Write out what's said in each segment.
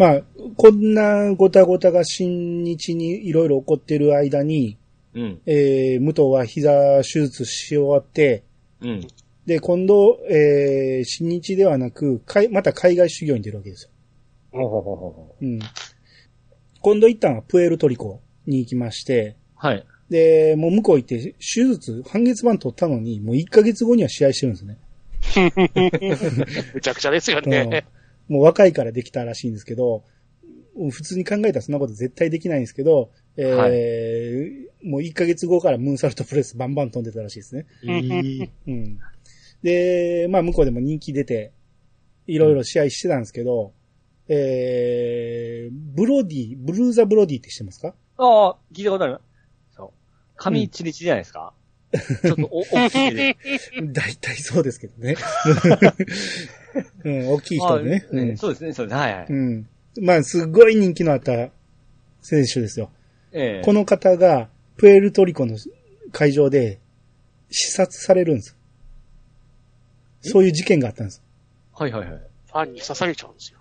まあ、こんなごたごたが新日にいろいろ起こってる間に、うん。えー、武藤は膝手術し終わって、うん。で、今度、えー、新日ではなく、かいまた海外修行に出るわけですよ。うん。今度一旦はプエルトリコに行きまして、はい。で、もう向こう行って、手術、半月板取ったのに、もう1ヶ月後には試合してるんですね。むちゃくちゃですよね。うんもう若いからできたらしいんですけど、普通に考えたらそんなこと絶対できないんですけど、えーはもう1ヶ月後からムーンサルトプレスバンバン飛んでたらしいですね。えーうん。で、まあ向こうでも人気出て、いろいろ試合してたんですけど、えー、ブロディ、ブルーザ・ブロディって知ってますか？ああ、聞いたことある。そう。髪チリチリじゃないですか、ちょっとお、大きいで。大体そうですけどね。うん、大きい人でね。あうんそうですね、そうですね。はいはい。うん。まあ、すごい人気のあった選手ですよ。ええこの方が、プエルトリコの会場で、視察されるんです。そういう事件があったんです。はいはいはい。ファンに刺されちゃうんですよ。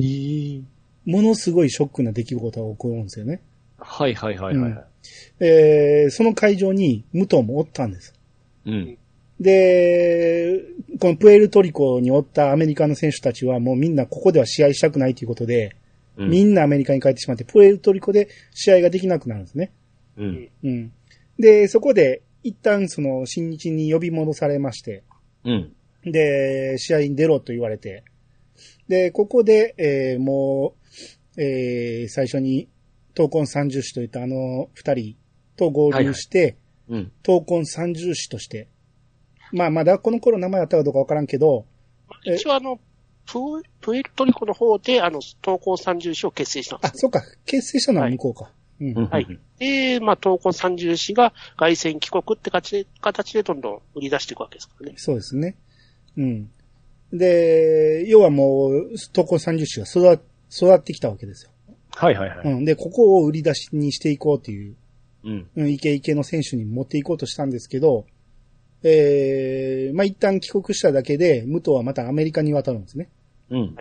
ええものすごいショックな出来事が起こるんですよね。はいはいはいはい。えーその会場に武藤もおったんです。うん。で、このプエルトリコにおったアメリカの選手たちはもうみんなここでは試合したくないということで、うんみんなアメリカに帰ってしまって、プエルトリコで試合ができなくなるんですね。うん。うん。で、そこで一旦その新日に呼び戻されまして、うん。で、試合に出ろと言われて、で、ここで、えーもう、えー最初に、闘魂三重士といったあの二人と合流して、うん。闘魂三重士として、まあまだこの頃名前あったかどうかわからんけど、え一応あの、プエプエルトリコの方で、あの、東高三重士を結成したんであ、す。そっか、結成したのは向こうか。うん。うん。はい。で、まあ、東高三重士が外戦帰国って形で、形でどんどん売り出していくわけですからね。そうですね。うん。で、要はもう、闘魂三重士が育育ってきたわけですよ。はいはいはい。うん。で、ここを売り出しにしていこうっていう、うん。うん、イケイケの選手に持っていこうとしたんですけど、えー、まあ、一旦帰国しただけで、武藤はまたアメリカに渡るんですね。うん。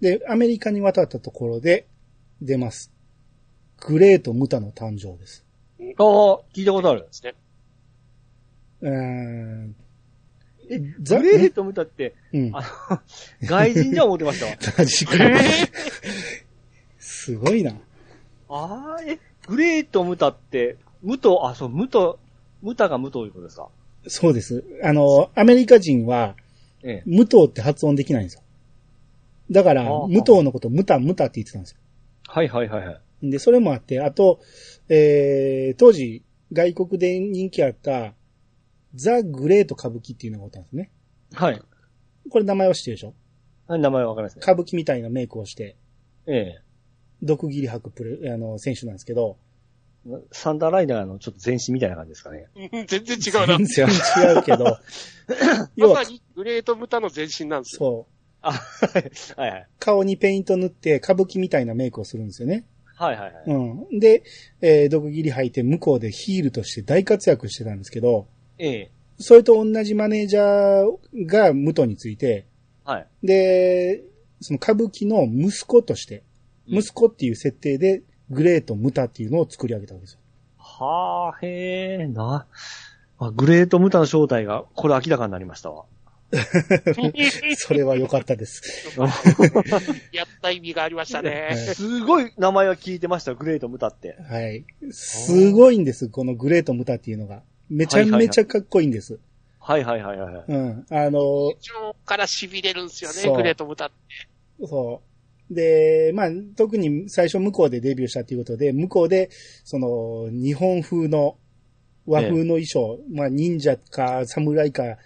で、アメリカに渡ったところで、出ます。グレート・ムタの誕生です。ああ、聞いたことあるで。すね。うーん。え、ザグレートムタって、うん。あの、外人じゃ思ってました？わ。確かに。すごいな。ああ、え、グレートムタって、ムト、あ、そう、ムト、ムタがムトいうことですか？そうです。あの、アメリカ人は、ええ。武藤って発音できないんですよ。だから、武藤のこと、ムタ、ムタって言ってたんですよ。はいはいはいはい。で、それもあって、あと、えー、当時、外国で人気あった、ザ・グレート歌舞伎っていうのがおったんですね。はい。これ名前は知ってるでしょ？あ名前わかりますね。歌舞伎みたいなメイクをして、ええ。毒斬り吐くプレ、あの、選手なんですけど、サンダーライダーのちょっと前身みたいな感じですかね。うん全然違うな。全然違うけど、まさ、にグレートムタの前身なんですよ。そう、あ、はいはいはい。顔にペイント塗って歌舞伎みたいなメイクをするんですよね。はいはいはい。うん。で、えー、毒斬り吐いて向こうでヒールとして大活躍してたんですけど、ええ。それと同じマネージャーが武藤について、はい。で、その歌舞伎の息子として、うん息子っていう設定で、グレート・ムタっていうのを作り上げたわけですよ。はあ、へえ、な。あ、グレートムタの正体が、これ明らかになりましたわ。それは良かったです。やった意味がありましたね。すごい名前は聞いてました、グレートムタって。はい。すごいんです、このグレート・ムタっていうのが。めちゃめちゃかっこいいんです。はいはいはいはい。うん。あの、一応から痺れるんですよね、グレートムタって。そう。で、まあ、特に最初向こうでデビューしたということで、向こうで、その、日本風の和風の衣装、まあ、忍者か侍か、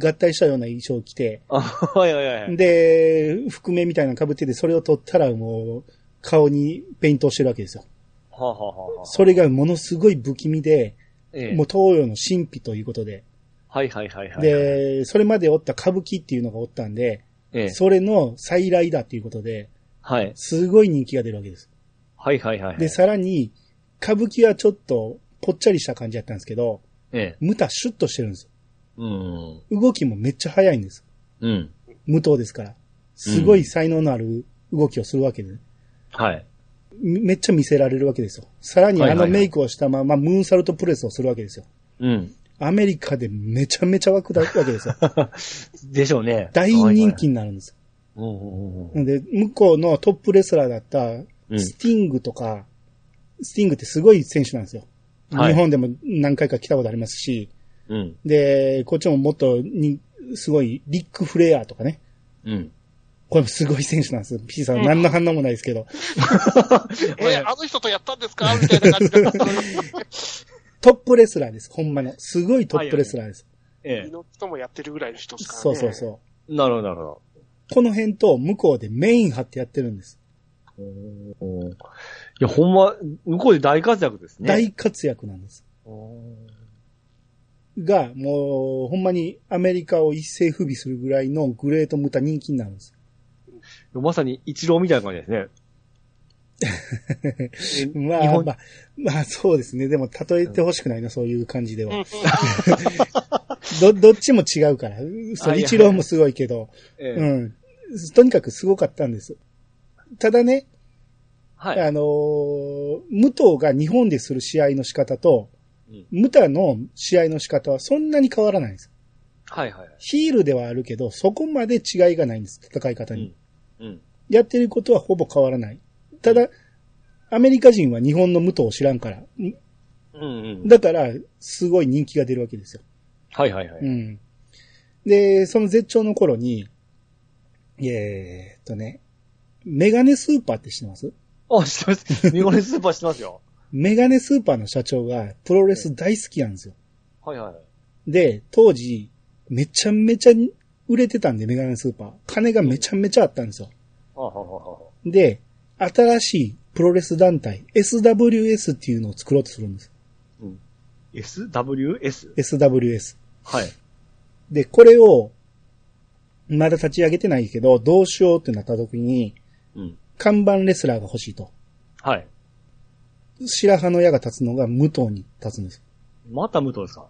合体したような衣装を着て、いはいはい。で、覆面みたいなの被ってて、それを取ったらもう、顔にペイントをしてるわけですよ。はあ、はあはあはあ、それがものすごい不気味で、ええもう東洋の神秘ということで、はいはいはいはい。、で、それまでおった歌舞伎っていうのがおったんで、ええ、それの再来だっていうことで、はい。すごい人気が出るわけです。はいはいはいはい。で、さらに、歌舞伎はちょっとぽっちゃりした感じだったんですけど、ええ。ムタシュッとしてるんですうん。よ。動きもめっちゃ速いんです。うん。無刀ですから。すごい才能のある動きをするわけで、はい。めめっちゃ見せられるわけですよ。さらにあのメイクをしたままムーンサルトプレスをするわけですよ。うん。アメリカでめちゃめちゃ湧くわけですよ。でしょうね。大人気になるんです。うんうんうんで、向こうのトップレスラーだったうんスティングとか、スティングってすごい選手なんですよ。はい日本でも何回か来たことありますし、うん。で、こっちももっとに、すごい、リック・フレアとかね。うん。これもすごい選手なんですよ。P さん、何の反応もないですけど。え、あの人とやったんですか？みたいな感じで。トップレスラーです。ほんまの。すごいトップレスラーです。え昨日人もやってるぐらいの人ですからね。そうそうそう。え。なるほど、なるほど。この辺と向こうでメイン張ってやってるんです。おーいや、ほんま、向こうで大活躍ですね。大活躍なんです。おが、もう、ほんまにアメリカを一世不備するぐらいのグレートムタ人気になるんです。ーまさに一郎みたいな感じですね。えまあ、まあ、まあそうですね。でも例えてほしくないな、そういう感じでは。ど、どっちも違うから。そう、一郎もすごいけど、ええうん。とにかくすごかったんです。ただね、はい。あのー武藤が日本でする試合の仕方と、うんムタの試合の仕方はそんなに変わらないんです。はいはい。ヒールではあるけど、そこまで違いがないんです、戦い方に。うん。やってることはほぼ変わらない。ただ、アメリカ人は日本の武藤を知らんから。んうんうん。だから、すごい人気が出るわけですよ。はいはいはい。うん。で、その絶頂の頃に、えーっとね、メガネスーパーって知ってます？あ、知ってます。メガネスーパー知ってますよ。メガネスーパーの社長がプロレス大好きなんですよ。はいはい。で、当時、めちゃめちゃ売れてたんで、メガネスーパー。金がめちゃめちゃあったんですよ。はあ、はあはあはあ、で、新しいプロレス団体、SWS っていうのを作ろうとするんです。うん。SWS? SWS。はい。で、これを、まだ立ち上げてないけど、どうしようってなった時に、うん。看板レスラーが欲しいと。はい。白羽の矢が立つのが武藤に立つんです。また武藤ですか？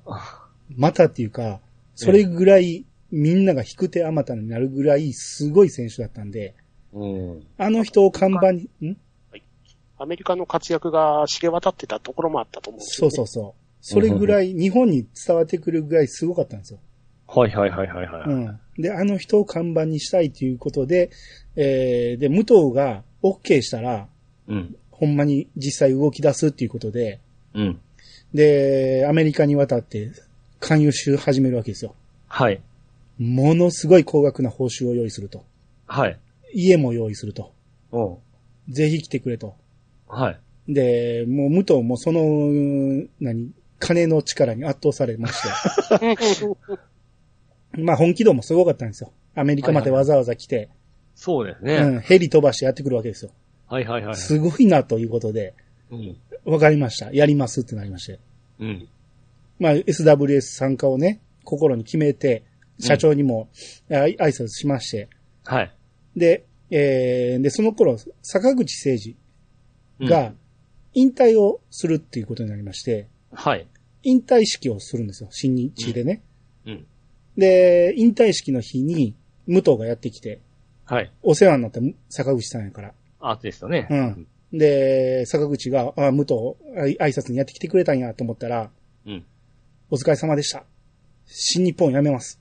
またっていうか、それぐらいみんなが引く手あまたになるぐらいすごい選手だったんで、うん。あの人を看板に、ん？アメリカの活躍が知れ渡ってたところもあったと思うんですよ、ね。そうそうそう。それぐらい日本に伝わってくるぐらいすごかったんですよ。はいはいはいはいはい。うん。で、あの人を看板にしたいということで、えー、で、武藤が OK したら、うん。ほんまに実際動き出すっていうことで、うん。で、アメリカに渡って勧誘し始めるわけですよ。はい。ものすごい高額な報酬を用意すると。はい。家も用意すると。おうぜひ来てくれと。はい。で、もう武藤もその、何、金の力に圧倒されまして。まあ本気度もすごかったんですよ。アメリカまでわざわざ来て、そうですね。うん、ヘリ飛ばしてやってくるわけですよ。はいはいはい。すごいなということで、うん。わかりました。やりますってなりまして。うん。まあ SWS 参加をね、心に決めて、社長にも、あい挨拶しまして、はい。で、えー、で、その頃、坂口誠うん二が、引退をするっていうことになりまして、はい。引退式をするんですよ、新日でね。うん。で、引退式の日に、武藤がやってきて、はい。お世話になった坂口さんやから。アーティストね。うん。で、坂口が、あ、武藤、挨拶にやってきてくれたんやと思ったら、うん。お疲れ様でした。新日本辞めます。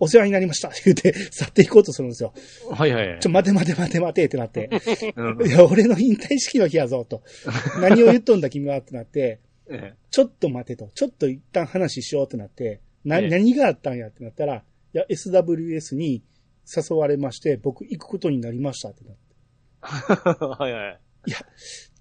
お世話になりました。言って、去っていこうとするんですよ。はいはいはいちょ、。待て待て待て待てってなって。うんいや、俺の引退式の日やぞ、と。何を言っとんだ君はってなって、えちょっと待てと。ちょっと一旦話しようってなって、な、ええ何があったんやってなったら、いや、SWS に誘われまして、僕行くことになりましたってなって。はいはい。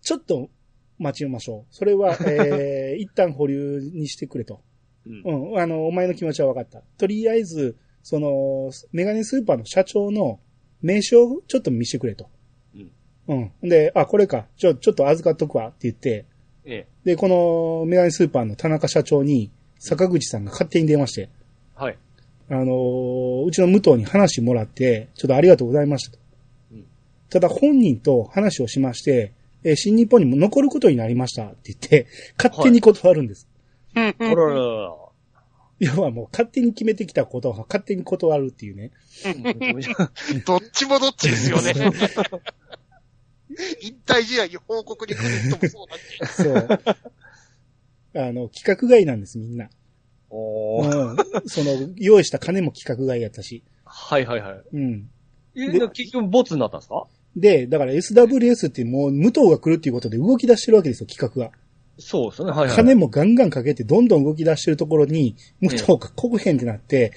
ちょっと待ちましょう。それは、えー、一旦保留にしてくれと。うんうん、あの、お前の気持ちは分かった。とりあえず、その、メガネスーパーの社長の名刺をちょっと見せてくれと。うん。うん。で、あ、これか。ちょ、ちょっと預かっとくわって言って、ええ。で、このメガネスーパーの田中社長に、坂口さんが勝手に電話して、はい。あのーうちの武藤に話もらって、ちょっとありがとうございましたと。うんただ本人と話をしまして、えー新日本にも残ることになりましたって言って、勝手に断るんです。うんあらららら。要はもう勝手に決めてきたことを勝手に断るっていうね。どっちもどっちですよね。引退試合に報告に来る人もそうだって。そう。あの、規格外なんです、みんな。おー。うん。その、用意した金も規格外やったし。はいはいはい。うん。結局ボツになったんですか？で、だから SWS ってもう武藤が来るっていうことで動き出してるわけですよ、企画が。そうですよね。はいはい。金もガンガンかけてどんどん動き出してるところに、武藤が来へんってなって、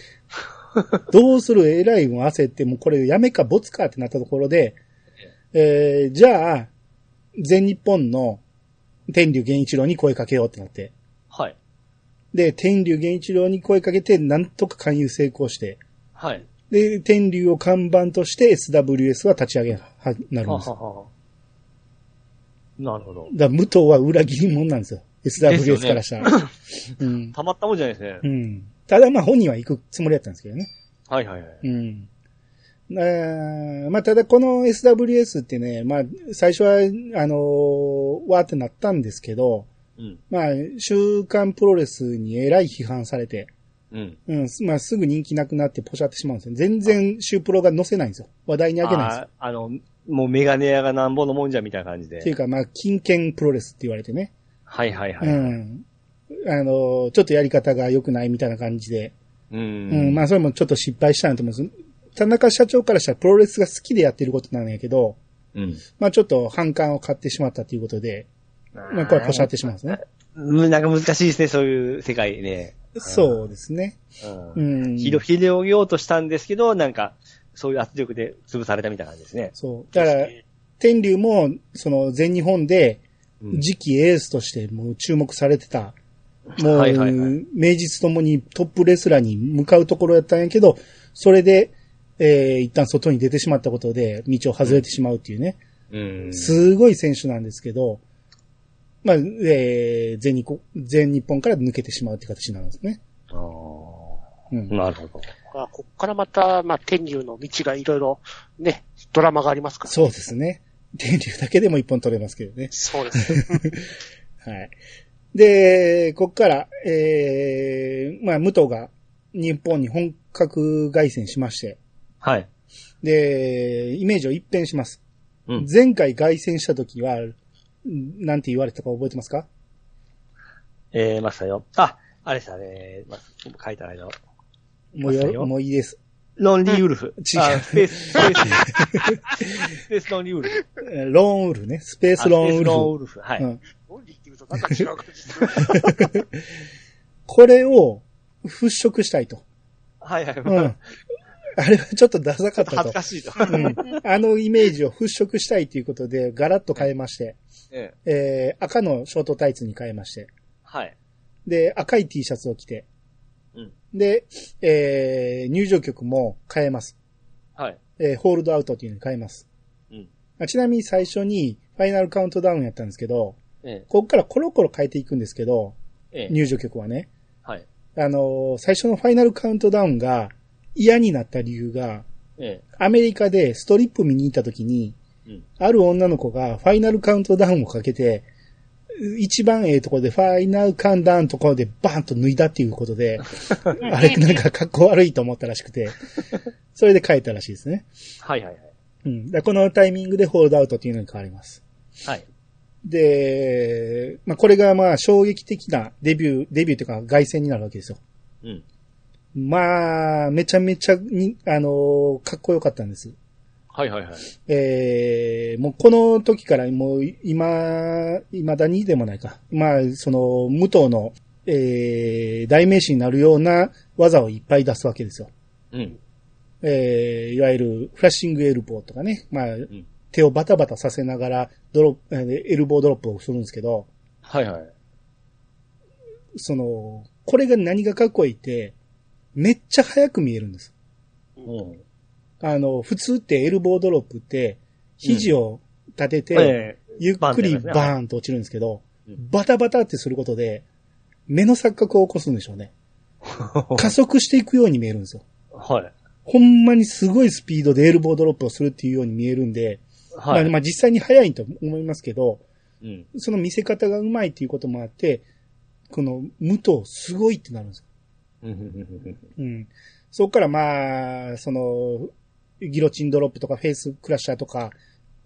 どうする偉いも焦って、もうこれやめかボツかってなったところで、えー、じゃあ、全日本の天竜源一郎に声かけようってなって。はい。で、天竜源一郎に声かけて、なんとか勧誘成功して、はい。で、天竜を看板として SWS は立ち上げは、なるんです。はははなるほど。だから武藤は裏切り者なんですよ。SWS からしたら。うん。たまったもんじゃないですね。うん。ただまあ本人は行くつもりだったんですけどね。はいはいはい。うん。あーまあただこの SWS ってね、まあ最初は、あのーわーってなったんですけど、うん。まあ週刊プロレスにえらい批判されて、うん。うん、まあすぐ人気なくなってポシャってしまうんですよ。全然週プロが載せないんですよ。話題にあげないんですよ。あの、もうメガネ屋がなんぼのもんじゃみたいな感じで。っていうかまあ金券プロレスって言われてね。はいはいはい。うん。あのーちょっとやり方が良くないみたいな感じで、ううん、ん。まあそれもちょっと失敗したんだと思うんです。田中社長からしたらプロレスが好きでやってることなんやけど、うん。まあちょっと反感を買ってしまったということで、まあこれポシャってしまうんですね。うんなんか難しいですね、そういう世界ね。そうですね。う。うんん。広げようとしたんですけど、なんか、そういう圧力で潰されたみたいな感じですね。そう。だから、天竜も、その全日本で、うん次期エースとしてもう注目されてた。もう、はいはいはい名実ともにトップレスラーに向かうところやったんやけど、それで、えー、一旦外に出てしまったことで、道を外れてしまうっていうね。うん。すごい選手なんですけど、まあ、えー、全日本、全日本から抜けてしまうって形なんですね。あーうん。なるほど。まあ、こっからまた、まあ、天竜の道がいろいろ、ね、ドラマがありますから。そうですね。天竜だけでも一本取れますけどね。そうです。はい。で、こっから、えー、まあ、武藤が日本に本格外戦しまして、はい。で、イメージを一変します。うん。前回外戦した時は、んなんて言われたか覚えてますか？えー、ましたよ。あ、あれでしたね。ま書いてないの。もうよ、もういいです。ロンリーウルフ。違うあスペース、スペース。スペースロンリーウルフ。えーローンウルフね。スペースローンウルあスペースローンフ。ウルフ。はい。うんオンリーって言うとなんか違う感じする。これを払拭したいと。はいはい。うん。あれはちょっとダサかったと恥ずか。しいと。うん。あのイメージを払拭したいということで、ガラッと変えまして、えええー、赤のショートタイツに変えまして、はい。で、赤い T シャツを着て、うん。で、えー、入場曲も変えます。はい。えー、ホールドアウトっていうのに変えます。うん。あちなみに最初にファイナルカウントダウンやったんですけど、ええここからコロコロ変えていくんですけど、ええ入場曲はね。はい。あのー最初のファイナルカウントダウンが嫌になった理由が、ええアメリカでストリップ見に行った時に、うん。ある女の子がファイナルカウントダウンをかけて、一番ええところでファイナルカウントダウンのところでバーンと脱いだっていうことで、あれなんか格好悪いと思ったらしくて、それで変えたらしいですね。はいはいはい。うん。だこのタイミングでホールドアウトっていうのに変わります。はい。で、まあこれがまあ衝撃的なデビュー、デビューというか外戦になるわけですよ。うん。まあ、めちゃめちゃに、あのーかっこよかったんです。はいはいはい。えー、もうこの時からもう今、未だにでもないか。まあ、その、武藤の、えー、代名詞になるような技をいっぱい出すわけですよ。うん。えー、いわゆるフラッシングエルボーとかね。まあ、ん手をバタバタさせながらドロップ、えーエルボードロップをするんですけど、はいはい。その、これが何がかっこいいって、めっちゃ速く見えるんです。うん。あの、普通ってエルボードロップって、肘を立てて、えゆっくりバーンと落ちるんですけど、うんバタバタってすることで、目の錯覚を起こすんでしょうね。え 加速していくように見えるんですよ。はい。ほんまにすごいスピードでエルボードロップをするっていうように見えるんで、はい。まあ、まあ実際に速いと思いますけど、うん。その見せ方がうまいっていうこともあって、この無藤すごいってなるんですよ。うん。うん。そこからまあ、その、ギロチンドロップとかフェイスクラッシャーとか、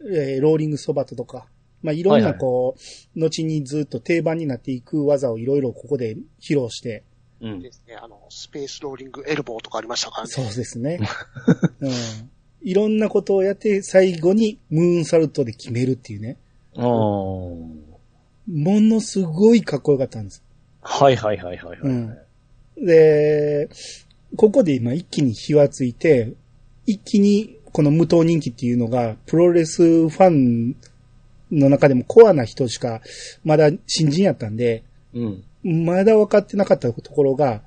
えーローリングソバトとか、まあ、いろんはいはないこう、後にずっと定番になっていく技をいろいろここで披露して、うんで。すね、あの、スペースローリングエルボーとかありましたからね。そうですね。うん。いろんなことをやって、最後にムーンサルトで決めるっていうね。あーものすごいかっこよかったんです。はいはいはいはいはい。うんで、ここで今一気に火はついて、一気にこの無党人気っていうのが、プロレスファンの中でもコアな人しか、まだ新人やったんで、うん。まだ分かってなかったところが、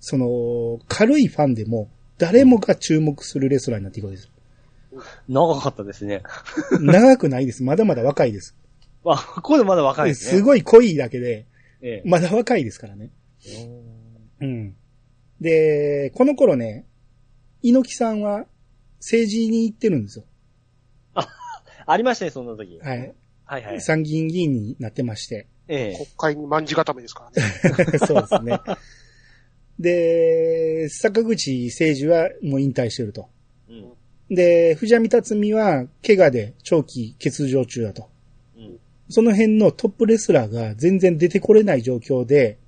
その、軽いファンでも、誰もが注目するレスラーになっていくわけです。長かったですね。長くないです。まだまだ若いです。あ、ここでまだ若いですね。すごい濃いだけで、ええ。まだ若いですからね。うん。で、この頃ね、猪木さんは政治に行ってるんですよ。ありましたね、そんな時。はい。はいはい。参議院議員になってまして。ええ。国会に万字固めですからね。そうですね。で、坂口誠二はもう引退してると。うん。で、藤波辰巳は怪我で長期欠場中だと。うん。その辺のトップレスラーが全然出てこれない状況で、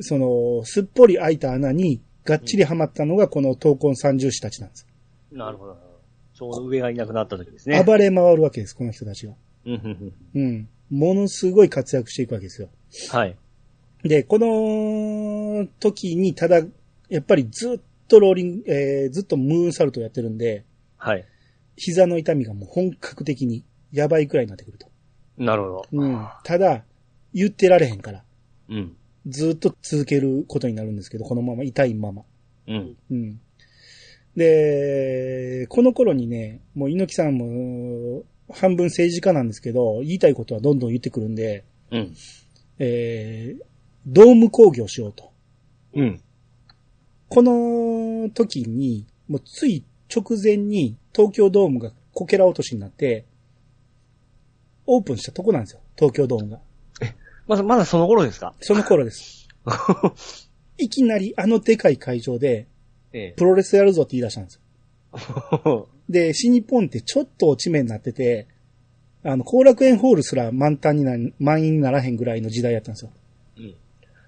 その、すっぽり開いた穴にがっちりはまったのがこの闘魂三重士たちなんです。なるほど。ちょうど上がいなくなった時ですね。暴れ回るわけです、この人たちが。うんうんうんうん。ものすごい活躍していくわけですよ。はい。で、この時に、ただ、やっぱりずっとローリング、えーずっとムーンサルトやってるんで、はい。膝の痛みがもう本格的にやばいくらいになってくると。なるほど。うん。ただ、言ってられへんから、うん。ずっと続けることになるんですけど、このまま痛いまま。うん。うん。で、この頃にね、もう猪木さんも半分政治家なんですけど、言いたいことはどんどん言ってくるんで、うん。えー、ドーム工業しようと。うん。この時に、もうつい直前に東京ドームがこけら落としになって、オープンしたとこなんですよ、東京ドームが。まだ、まだその頃ですか？その頃です。いきなりあのでかい会場で、えプロレスやるぞって言い出したんですよ。え。で、新日本ってちょっと落ち目になってて、あの、後楽園ホールすら満タンにな、満員にならへんぐらいの時代やったんですよ。うん。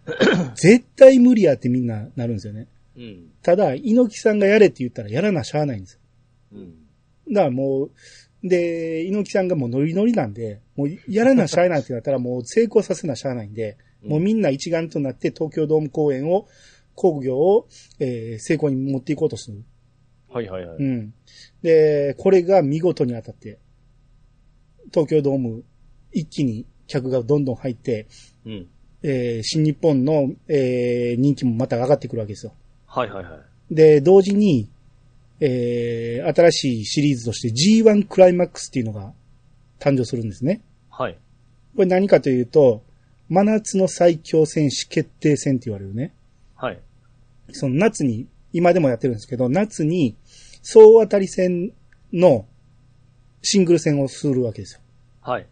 絶対無理やってみんななるんですよね。うん。ただ、猪木さんがやれって言ったらやらなしゃあないんですよ。うん。だからもう、で、猪木さんがもうノリノリなんで、もうやらなしゃあないってなったらもう成功させなしゃあないんで、もうみんな一丸となって東京ドーム公演を、工業を、えー成功に持っていこうとする。はいはいはい。うん。で、これが見事に当たって、東京ドーム一気に客がどんどん入って、うん。えー新日本の、えー人気もまた上がってくるわけですよ。はいはいはい。で、同時に、えー新しいシリーズとして G1 クライマックスっていうのが誕生するんですね。はい。これ何かというと、真夏の最強戦士決定戦って言われるね。はい。その夏に、今でもやってるんですけど、夏に総当たり戦のシングル戦をするわけですよ。はい。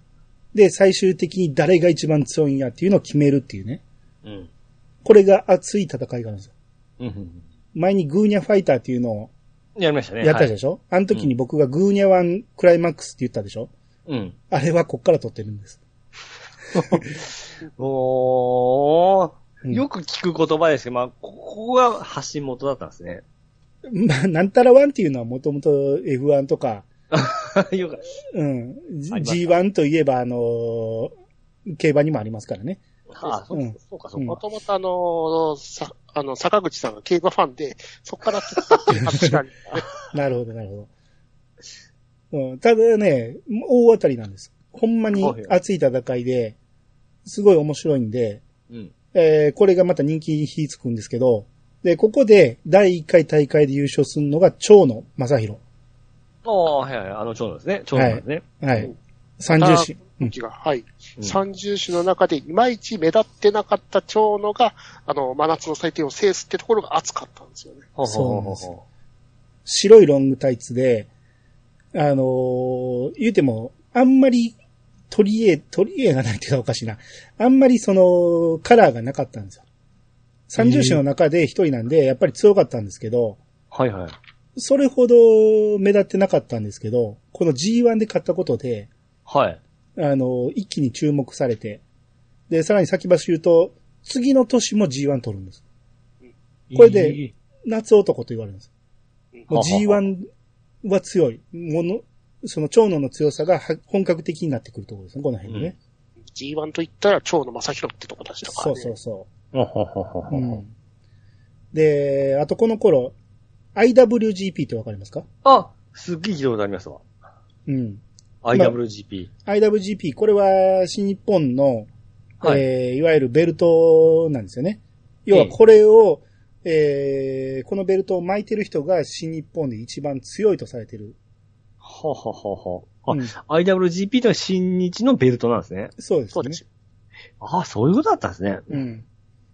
で、最終的に誰が一番強いんやっていうのを決めるっていうね。うん。これが熱い戦いがあるんですよ。うんうん。前にグーニャファイターっていうのをやりましたね。やったでしょ、あの時に僕がグーニャワンクライマックスって言ったでしょ？はいうん。あれはこっから撮ってるんです。おー。うんよく聞く言葉ですけど、まあ、ここが発信元だったんですね。まあ、なんたらワンっていうのはもともと F1 とか、よく、うん、ありました G1 といえばあのー競馬にもありますからね。ああ、そううんそうか、もか。ともとあの、さ、あの、坂口さんが競馬ファンで、そこから釣ったっていう話がある。なるほど、なるほど。うん、ただね、大当たりなんです。ほんまに熱い戦いで、すごい面白いんで、うん。えーこれがまた人気に火つくんですけど、で、ここで第1回大会で優勝するのが長野正宏。ああ、はいはい、あの長男ですね。長男ですね。はいうん。三重士。うんが、はい。うん三重種の中でいまいち目立ってなかった長野が、あの、真夏の祭典を制すってところが熱かったんですよね。ほそうなんですほ白いロングタイツで、あのー言うても、あんまり取り柄、取り柄がないっていうかおかしいな。あんまりその、カラーがなかったんですよ。三重士の中で一人なんで、やっぱり強かったんですけど、はいはい。それほど目立ってなかったんですけど、この G1 で勝ったことで、はい。あの、一気に注目されて、で、さらに先走言うと、次の年も G1 取るんです。これで夏男と言われるんです。もうはは G1 は強い。もの、その長野の強さがは本格的になってくるところですね、この辺にね。G1 と言ったら、蝶野正宏ってとこでしたからね。そうそうそう。ほうん。で、あとこの頃、IWGP ってわかりますか？あ、すっげえ聞いたことありますわ。うん。IWGP。IWGP、これは新日本の、はいえーいわゆるベルトなんですよね。要はこれを、えーこのベルトを巻いてる人が新日本で一番強いとされてる。はははは。あ、うん IWGP とは新日のベルトなんですね。そうですね。そうですよ。あそういうことだったんですね。うん。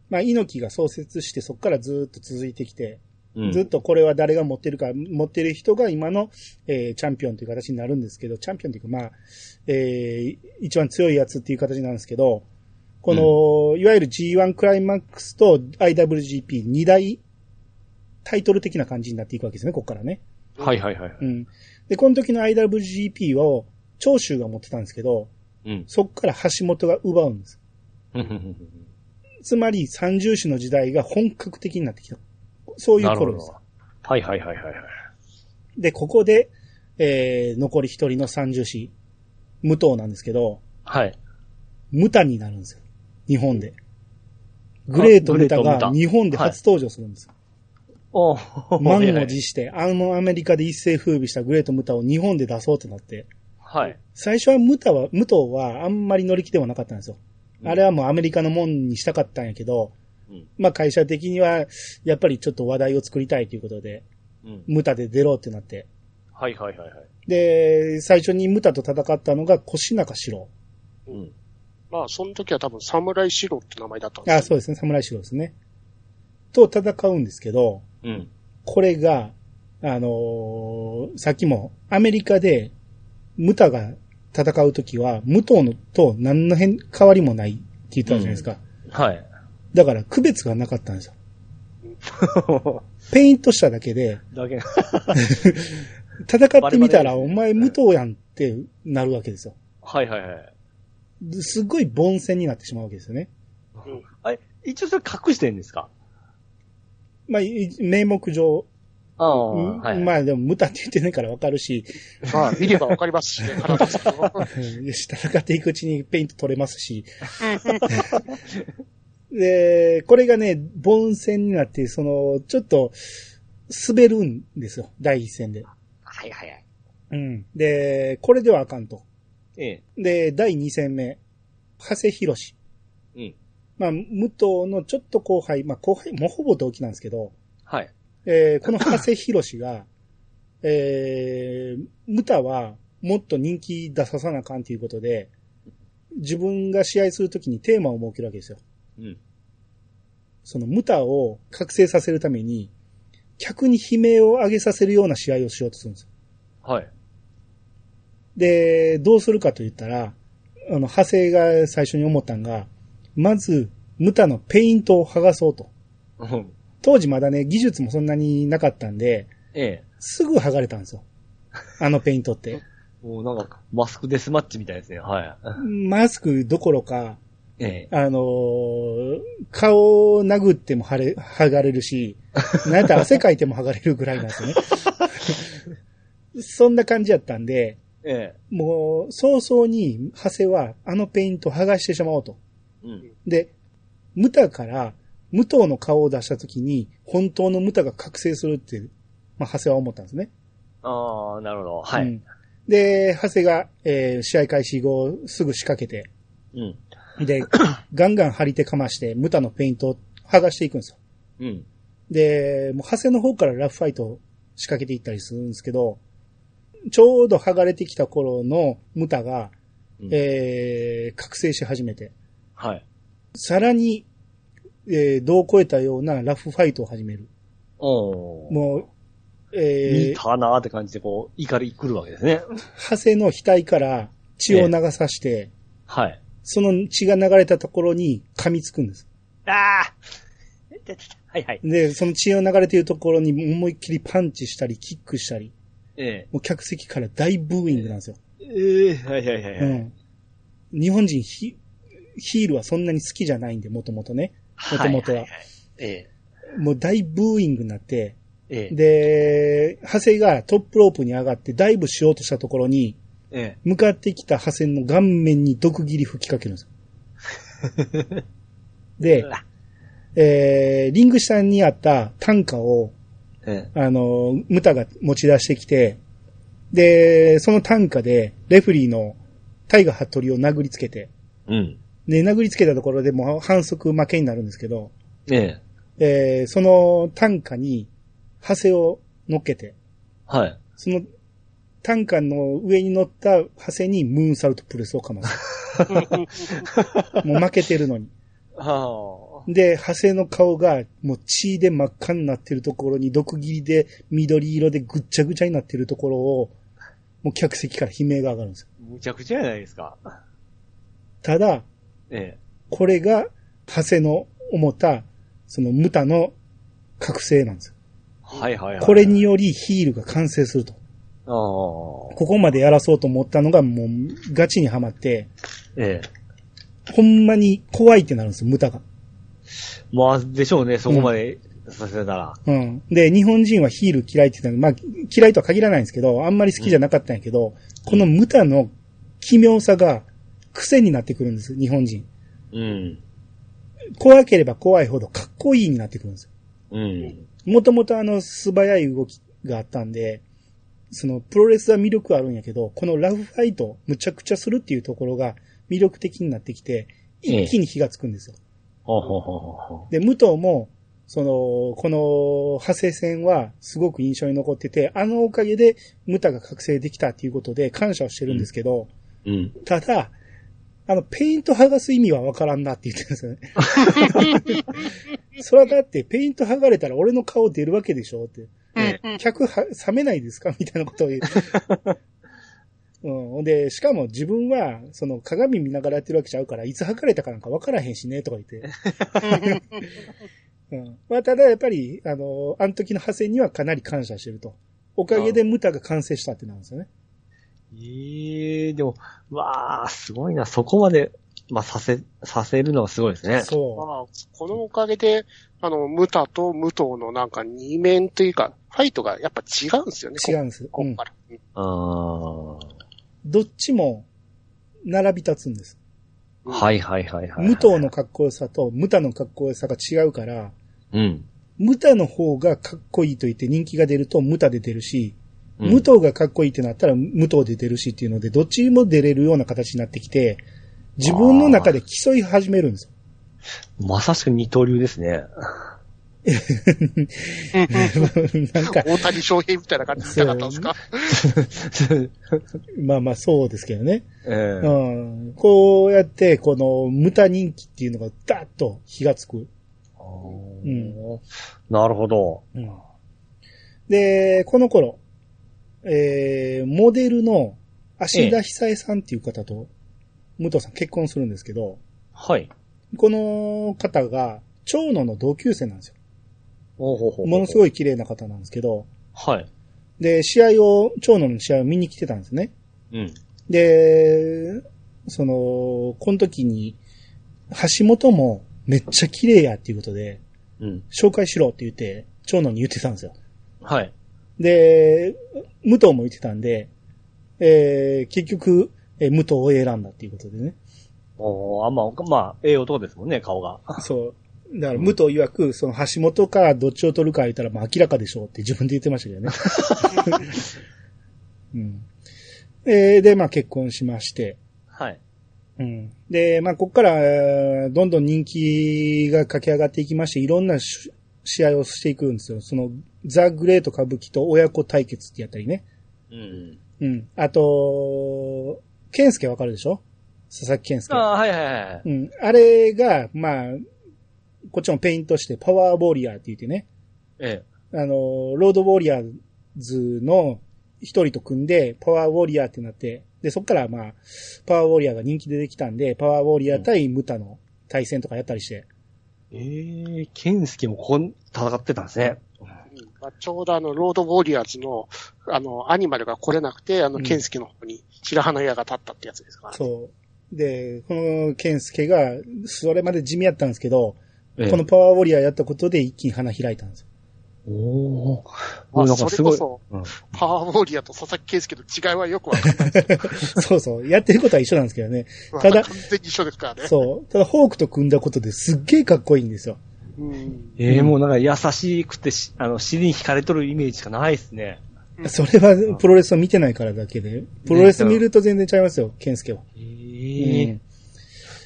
まあ、猪木が創設してそこからずーっと続いてきて、うんずっとこれは誰が持ってるか、持ってる人が今の、えーチャンピオンという形になるんですけど、チャンピオンというか、まあ、えー一番強いやつっていう形なんですけど、この、いわゆる G1 クライマックスと IWGP2 大タイトル的な感じになっていくわけですね、ここからね。はいはいはい。うん。で、この時の IWGP を長州が持ってたんですけど、うん。そこから橋本が奪うんです。つまり三重視の時代が本格的になってきた。そういう頃です。。はいはいはいはいはい。で、ここで、えー、残り一人の三重視、武藤なんですけど、はい。ムタになるんですよ。日本で。グレートムタが日本で初登場するんですよ。お満を持して、あのアメリカで一世風靡したグレートムタを日本で出そうってなって、はい。最初はムタは、武藤はあんまり乗り気ではなかったんですよ。うんあれはもうアメリカのもんにしたかったんやけど、うんまあ会社的には、やっぱりちょっと話題を作りたいということで、うん。ムタで出ろってなって。はいはいはいはい。で、最初にムタと戦ったのが腰中四郎。うん。まあ、その時は多分、侍四郎って名前だったんですよ。あ、そうですね、侍四郎ですね。と戦うんですけど、うん。これが、あのーさっきもアメリカでムタが戦うときは、武藤のと何の変変わりもないって言ったじゃないですか。はい。だから区別がなかったんですよ。ペイントしただけで、だけ。戦ってみたらお前武藤やんってなるわけですよ。はいはいはい。すっごい凡戦になってしまうわけですよね。あれ、一応それ隠してんですか？まあ、い名目上、ああ、うんはい。まあでも、ムタって言ってないからわかるし、まあ、見ればわかりますしね。よし戦っていくうちにペイント取れますし。で、これがね、凡戦になって、その、ちょっと、滑るんですよ、第一戦で。はいはいはい。うん。で、これではあかんと。ええ。で、第二戦目、長谷博士。うん。まあ、武藤のちょっと後輩、まあ後輩、もうほぼ同期なんですけど、はい。えーこの長谷博士が、えー、ムタはもっと人気出ささなあかんということで、自分が試合するときにテーマを設けるわけですよ。うん。そのムタを覚醒させるために、客に悲鳴を上げさせるような試合をしようとするんですよ。はい。で、どうするかと言ったら、あの、派生が最初に思ったんが、まず、ムタのペイントを剥がそうと。うん。当時まだね、技術もそんなになかったんで、ええ。すぐ剥がれたんですよ。あのペイントって。もうなんか、マスクデスマッチみたいですね。はい。マスクどころか、ええ。あのー顔を殴っても剥れ、剥がれるし、なんやったら汗かいても剥がれるぐらいなんですよね。そんな感じやったんで、ええ。もう、早々に、長谷は、あのペイント剥がしてしまおうと。うん。で、ムタから、武藤の顔を出したときに、本当のムタが覚醒するって、まあ、長谷は思ったんですね。ああ、なるほど。はい。うんで、長谷が、えー試合開始後、すぐ仕掛けて、うん。で、ガンガン張り手かまして、ムタのペイントを剥がしていくんですよ。うん。で、もう長谷の方からラフファイトを仕掛けていったりするんですけど、ちょうど剥がれてきた頃のムタが、うんえー覚醒し始めて、はい。さらに、えー、度を超えたようなラフファイトを始める。おー。もう、え見ー、たなーって感じでこう、怒り来るわけですね。長谷の額から血を流さして、はい。その血が流れたところに噛みつくんです。ああはいはい。で、その血の流れているところに思いっきりパンチしたり、キックしたり、えもう客席から大ブーイングなんですよ。え。ええはいはいはいはい。うん。日本人ヒ、ヒールはそんなに好きじゃないんで、もともとね。もともとは。いいいえもう大ブーイングになって、え。ええ。で、ハセがトップロープに上がってダイブしようとしたところに、え向かってきたハセの顔面に毒斬り吹きかけるんですよ。え。でえー、リング下にあった担架を、えあの、ムタが持ち出してきて、で、その担架で、レフリーのタイガハットリを殴りつけて、え。うん。で、殴りつけたところでもう反則負けになるんですけど、ええ。えーその担架に、ハセを乗っけて、はい。その担架の上に乗ったハセにムーンサルトプレスをかます。もう負けてるのに。はで、ハセの顔がもう血で真っ赤になってるところに毒斬りで緑色でぐっちゃぐちゃになってるところを、もう客席から悲鳴が上がるんですよ。あ。むちゃくちゃじゃないですか。ただ、ええ。これが、ハセの思った、そのムタの覚醒なんですよ。はいはいはい。これによりヒールが完成すると。ああ。ここまでやらそうと思ったのがもうガチにはまって、ええ。ほんまに怖いってなるんですよ、ムタが。まあ、でしょうね、そこまでさせたら。うん。で、日本人はヒール嫌いって言ったのまあ、嫌いとは限らないんですけど、あんまり好きじゃなかったんやけど、このムタの奇妙さが癖になってくるんです、日本人。うん。怖ければ怖いほどかっこいいになってくるんですよ。うん。もともとあの素早い動きがあったんで、そのプロレスは魅力あるんやけど、このラフファイト、むちゃくちゃするっていうところが魅力的になってきて、一気に火がつくんですよ。で、武藤も、その、この派生戦はすごく印象に残ってて、あのおかげでムタが覚醒できたっていうことで感謝をしてるんですけど、う。うん。ただ、あの、ペイント剥がす意味はわからんなって言ってるんですよね。それはだって、ペイント剥がれたら俺の顔出るわけでしょって。え客は冷めないですか？みたいなことを言う。うん。で、しかも自分は、その鏡見ながらやってるわけちゃうから、いつ剥がれたかなんかわからへんしね、とか言って。うん。まあ、ただやっぱり、あの、あの時の派生にはかなり感謝してると。おかげでムタが完成したってなんですよね。ええでも、わあ、すごいな。そこまで、まあ、させ、させるのはすごいですね。そまあ、このおかげで、あの、ムタと武藤のなんか二面というか、ファイトがやっぱ違うんですよね。う。違うんです。うんここ。から。うんあどっちも、並び立つんです。あ。はいはいはいはい。武藤のかっこよさとムタのかっこよさが違うから、うん。ムタの方がかっこいいと言って人気が出るとムタで出るし、うん武藤がかっこいいってなったら武藤で出るしっていうので、どっちも出れるような形になってきて、自分の中で競い始めるんですよ。まさしく二刀流ですね。なんか、大谷翔平みたいな感じで見たかったんですか？まあまあそうですけどね。ええうん。こうやって、このムタ人気っていうのがダッと火がつく。んんなるほど。うんで、この頃、えー、モデルの芦田久恵さんっていう方と、武藤さん結婚するんですけど、はい。この方が、長野の同級生なんですよ。おうほうほうほうものすごい綺麗な方なんですけど、はい。で、試合を、長野の試合を見に来てたんですね。うん。で、その、この時に、橋本もめっちゃ綺麗やっていうことで、うん。紹介しろって言って、長野に言ってたんですよ。はい。で、武藤も言ってたんで、えー、結局、えー武藤を選んだっていうことでね。おーあ、まあ、まあ、ええ男ですもんね、顔が。そう。だから、武藤曰く、その橋本かどっちを取るか言ったら、まあ明らかでしょうって自分で言ってましたけどね。うん。えーで、まあ結婚しまして。はい。うん。で、まあこっから、えーどんどん人気が駆け上がっていきまして、いろんなし試合をしていくんですよ。その、ザ・グレート歌舞伎と親子対決ってやったりね。うん。うん。あと、健介わかるでしょ？佐々木健介。ああ、はいはいはい。うん。あれが、まあ、こっちもペイントしてパワーウォリアーって言ってね。ええ。あの、ロードウォリアーズの一人と組んで、パワーウォリアーってなって、で、そっからまあ、パワーウォリアーが人気でできたんで、パワーウォリアー対ムタの対戦とかやったりして。ええー、ケンスケもここ戦ってたんですね。うんまあ、ちょうどあの、ロードウォリアーズの、あの、アニマルが来れなくて、あの、うんケンスケの方に白羽の矢が立ったってやつですから、ね。そう。で、この健介が、それまで地味やったんですけど、ええこのパワーウォリアーやったことで一気に花開いたんですよ。おお。まあなんかすごい。それこうんパワーウォリアーと佐々木圭介の違いはよくわかんないですそうそう。やってることは一緒なんですけどね。ただ完全に一緒ですからね。そう。ただ、ホークと組んだことですっげえかっこいいんですよ。うん。ええもうなんか優しくてし、あの、尻に惹かれとるイメージしかないですね。それはプロレスを見てないからだけで。プロレス見ると全然ちゃいますよ、健介は。ええ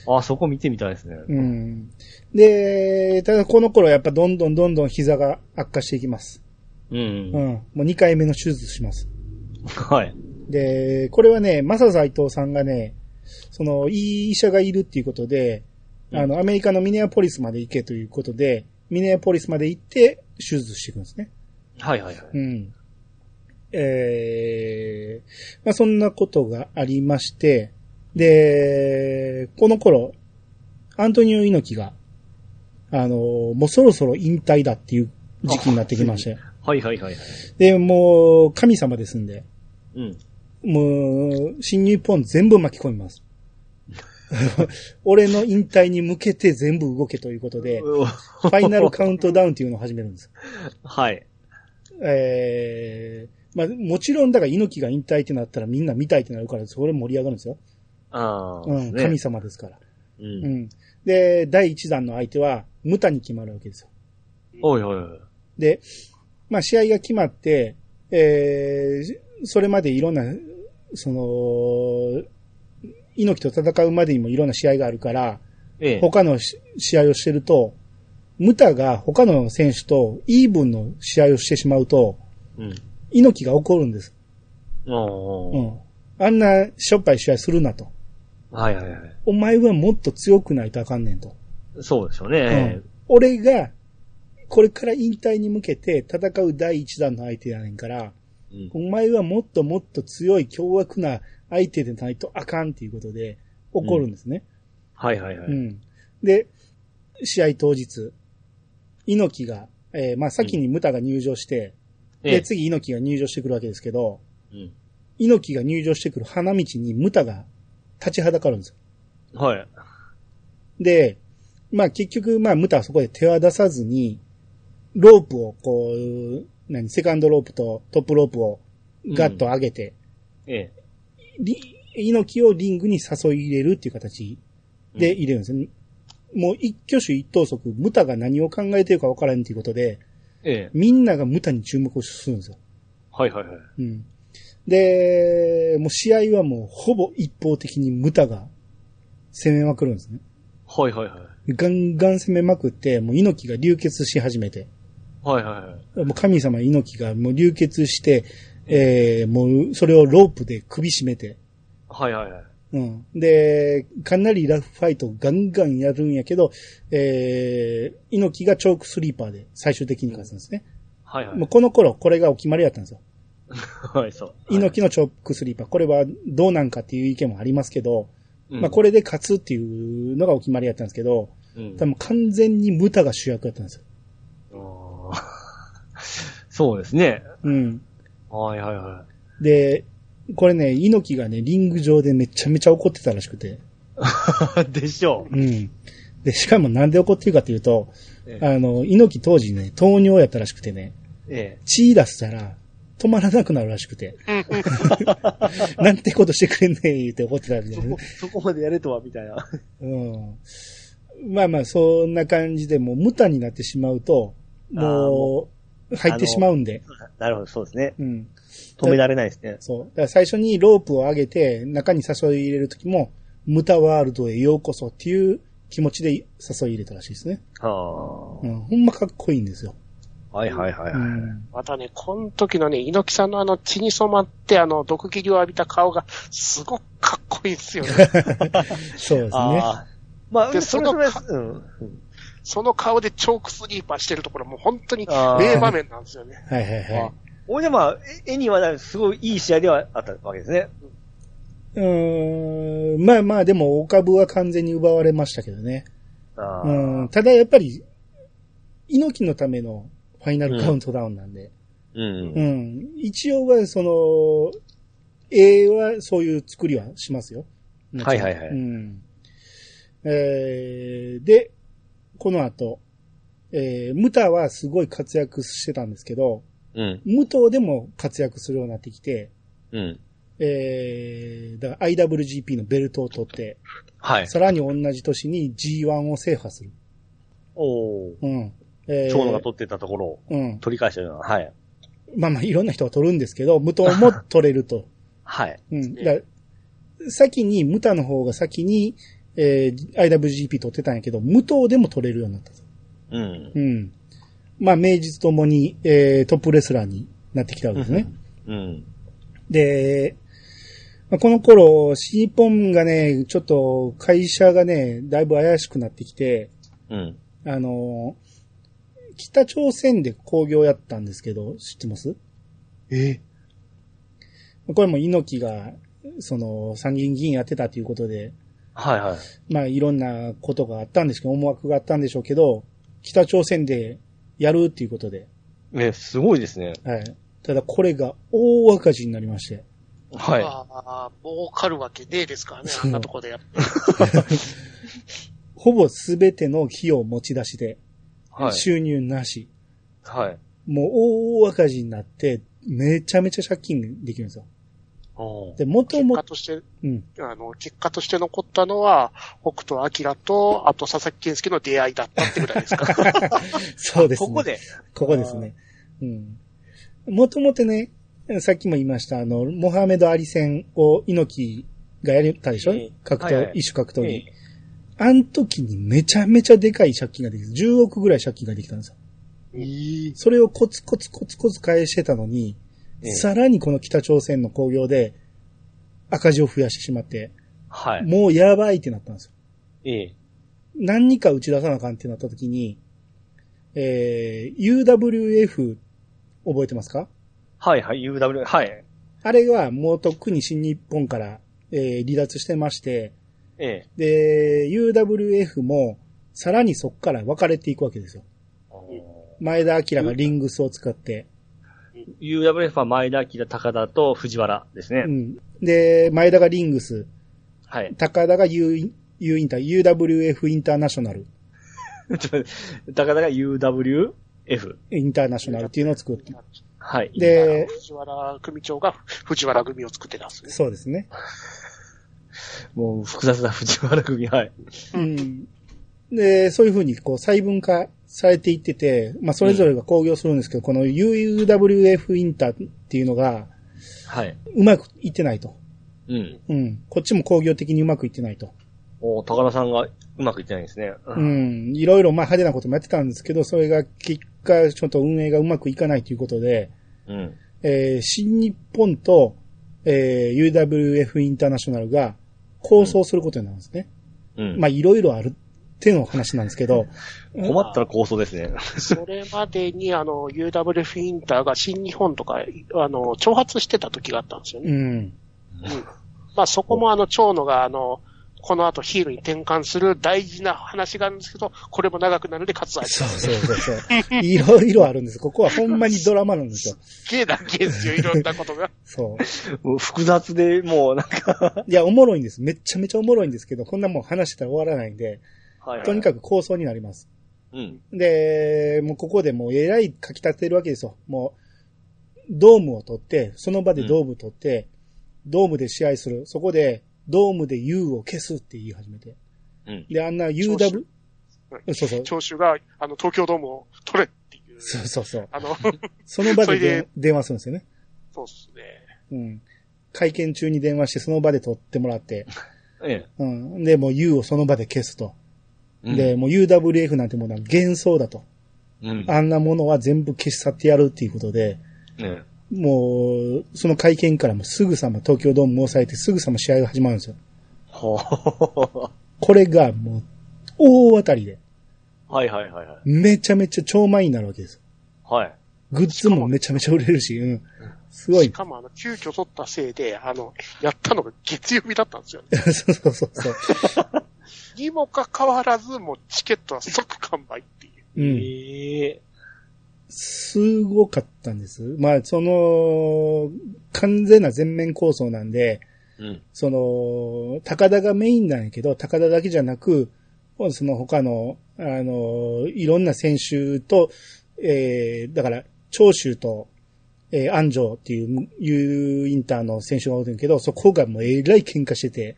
あ、そこ見てみたいですね。うん。うん。で、ただこの頃やっぱどんどんどんどん膝が悪化していきます。うん。うん。もう2回目の手術します。はい。で、これはね、マサ斎藤さんがね、その、いい医者がいるっていうことで、あの、アメリカのミネアポリスまで行けということで、ミネアポリスまで行って手術していくんですね。はいはいはい。うん。えー、まあそんなことがありまして、で、この頃、アントニオ猪木が、あの、もうそろそろ引退だっていう時期になってきまして。はいはいはいはい。で、もう、神様ですんで、うん。もう、新日本全部巻き込みます。俺の引退に向けて全部動けということで、ファイナルカウントダウンっていうのを始めるんです。はい。えー、まあ、もちろん、だから猪木が引退ってなったらみんな見たいってなるから、それ盛り上がるんですよ。ああ。うん、ね神様ですから。う。うんん。で、第一弾の相手は、ムタに決まるわけですよ。おいおいおい。で、まあ、試合が決まって、えー、それまでいろんな、その、猪木と戦うまでにもいろんな試合があるから、ええ。他のし試合をしてると、ムタが他の選手とイーブンの試合をしてしまうと、うん。猪木が怒るんです。うん。あんなしょっぱい試合するなと。はいはいはい。お前はもっと強くないとあかんねんと。そうでしょううねん。俺が、これから引退に向けて戦う第一弾の相手やねんから、うん。お前はもっともっと強い凶悪な相手でないとあかんっていうことで怒るんですね。はいはいはい。うん。で、試合当日、猪木が、えーまあ先にムタが入場して、で、ええ。次猪木が入場してくるわけですけど、うん。猪木が入場してくる花道にムタが立ちはだかるんですよ。はい。で、まあ結局、まあムタはそこで手は出さずに、ロープをこう、何、セカンドロープとトップロープをガッと上げて、ええ。り猪木をリングに誘い入れるっていう形で入れるんですね。もう一挙手一投足、ムタが何を考えてるか分からんということで、ええ。みんながムタに注目をするんですよ。はいはいはい。うん。で、もう試合はもうほぼ一方的にムタが攻めまくるんですね。はいはいはい。ガンガン攻めまくって、もう猪木が流血し始めて、はいはいはい。もう神様猪木がもう流血して、えー、もうそれをロープで首絞めて、はいはいはい。うん。で、かなりラフファイトをガンガンやるんやけど、えー、猪木がチョークスリーパーで最終的に勝つんですね。はいはいもう。この頃、これがお決まりだったんですよ。はい、そう。猪木のチョークスリーパー。これはどうなんかっていう意見もありますけど、うんまあこれで勝つっていうのがお決まりだったんですけど、うん多分完全にムタが主役だったんですよ。そうですね。うん。はいはいはで、これね、猪木がね、リング上でめちゃめちゃ怒ってたらしくて。い。でしょう。うん。で、しかもなんで怒ってるかっていうと、ええあの、猪木当時ね、糖尿やったらしくてね、え血出したら止まらなくなるらしくて、なんてことしてくれんねん言って怒ってたんえ。でそこ、そこまでやれとは、みたいな。うん。まあまあ、そんな感じで、もう無駄になってしまうと、もう、入ってしまうんで、なるほど、そうですね。うん。止められないですね。そう。だから最初にロープを上げて、中に誘い入れるときも、ムタワールドへようこそっていう気持ちで誘い入れたらしいですね。はうん。ほんまかっこいいんですよ。あ。はいはいはいはい。うん。またね、この時のね、猪木さんのあの血に染まって、あの、毒斬りを浴びた顔が、すごくかっこいいですよね。そうですね。ああ。まあ、でそれそれそ、うん。うんその顔でチョークスリーパーしてるところも本当に名場面なんですよね。はいはいはあ俺でまあ、え絵にはすごいいい試合ではあったわけですね。い。うーん。まあまあ、でも、お株は完全に奪われましたけどね。うん、ただやっぱり、猪木のためのファイナルカウントダウンなんで、うん。ううん。ん、一応はその、絵はそういう作りはしますよ。はいはいはいうん。えー、で、この後、えー、ムタはすごい活躍してたんですけど、うん。武藤でも活躍するようになってきて、うん。えー、だから IWGP のベルトを取って、はい。さらに同じ年に G1 を制覇する。おー。うん。えー長野が取ってたところをうん。取り返したような。はい。まあまあ、いろんな人が取るんですけど、武藤も取れると。はい。うん。だ先に、ムタの方が先に、えー、IWGP 取ってたんやけど、武藤でも取れるようになったと。うん。うん。まあ、名実ともに、えー、トップレスラーになってきたわけですね。うん。で、まあ、この頃、シーポンがね、ちょっと会社がね、だいぶ怪しくなってきて、うん。あのー北朝鮮で工業やったんですけど、知ってます？え？これも猪木が、その、参議院議員やってたということで、はいはい。まあいろんなことがあったんですけど、思惑があったんでしょうけど、北朝鮮でやるっていうことで、え、すごいですね。はい。ただこれが大赤字になりまして、はい。ああ、儲かるわけねえですからね、あんなとこでやって。ほぼすべての費用持ち出しで、はい。収入なし、はい。もう大赤字になって、めちゃめちゃ借金できるんですよ。おーで、もと結も果として、うん。あの、結果として残ったのは、北斗晶と、あと佐々木健介の出会いだったってぐらいですか。そうですね。ここで。ここですね。うん。もともとね、さっきも言いました、あの、モハメド・アリ戦を猪木がやったでしょ、ええ格闘、はいはい一種格闘技。えあん時にめちゃめちゃでかい借金ができた。10億ぐらい借金ができたんですよ。えそれをコツコツコツコツ返してたのに、ええさらにこの北朝鮮の工業で赤字を増やしてしまって、はい。もうやばいってなったんですよ。ええ。何か打ち出さなあかんってなった時に、えー、UWF 覚えてますか？はいはい。UW、はい。あれはもうとっくに新日本から、えー離脱してまして、ええ。で、UWF もさらにそこから分かれていくわけですよ。前田明がリングスを使って、UWF は前田明、高田と藤原ですねう。ん。で、前田がリングス、はい。高田が U, U インター、UWF インターナショナル、高田が UWF。インターナショナルっていうのを作って。はい。で、藤原組長が藤原組を作ってたんですね。そうですね。もう複雑な藤原組、はい。うん。で、そういうふうにこう細分化されていってて、まあそれぞれが工業するんですけど、この UWF インターっていうのがはい。うまくいってないと。うん。うん。こっちも工業的にうまくいってないと。お高田さんがうまくいってないんですね。う。ん。いろいろまあ派手なこともやってたんですけど、それが結果ちょっと運営がうまくいかないということで、うん。えー新日本と、えー UWF インターナショナルが構想することになるんですね。うん。まあいろいろあるっての話なんですけど、困ったら構想ですね。それまでに、あの、UWF インターが新日本とか、あの、挑発してた時があったんですよね。うん。まあそこもあの、長野があの、この後ヒールに転換する大事な話があるんですけど、これも長くなるんで割愛しそう。そうそうそう。いろいろあるんです。ここはほんまにドラマなんですよ。すっげえだけですよ、いろんなことが。そう。もう複雑で、もうなんか、いや、おもろいんです。めっちゃめちゃおもろいんですけど、こんなもん話してたら終わらないんで、はいとにかく構想になります。く。うん。で、もうここでもうえらい書き立てるわけですよ。もう、ドームを取って、その場でドーム取って、ドームで試合する。そこで、ドームで U を消すって言い始めて。うん。で、あんな調 UW 子、そうそう。長州が、あの、東京ドームを取れっていう。そうそうそう。あの、その場でで電話するんですよね。そうっすね。うん。会見中に電話して、その場で取ってもらって、ええ。うん。で、もう U をその場で消すと。うんで、、もう UWF なんてものは幻想だと。うん。あんなものは全部消し去ってやるっていうことで、ねもう、その会見からもすぐさま東京ドームを抑えてすぐさま試合が始まるんですよ。これがもう、大当たりで、はいはいはいはい。めちゃめちゃ超満員になるわけです。はい。グッズもめちゃめちゃ売れるし、うん。すごい。しかもあの、急遽取ったせいで、あの、やったのが月曜日だったんですよね。そうそうそうそう。にもかかわらず、もうチケットは即完売っていう。うん。ええすごかったんです。まあ、その、完全な全面構想なんで、うん。その、高田がメインなんやけど、高田だけじゃなく、その他の、あの、いろんな選手と、えー、だから、長州と、えー、安城っていう、いうインターの選手がおるんやけど、そこがもうえらい喧嘩してて、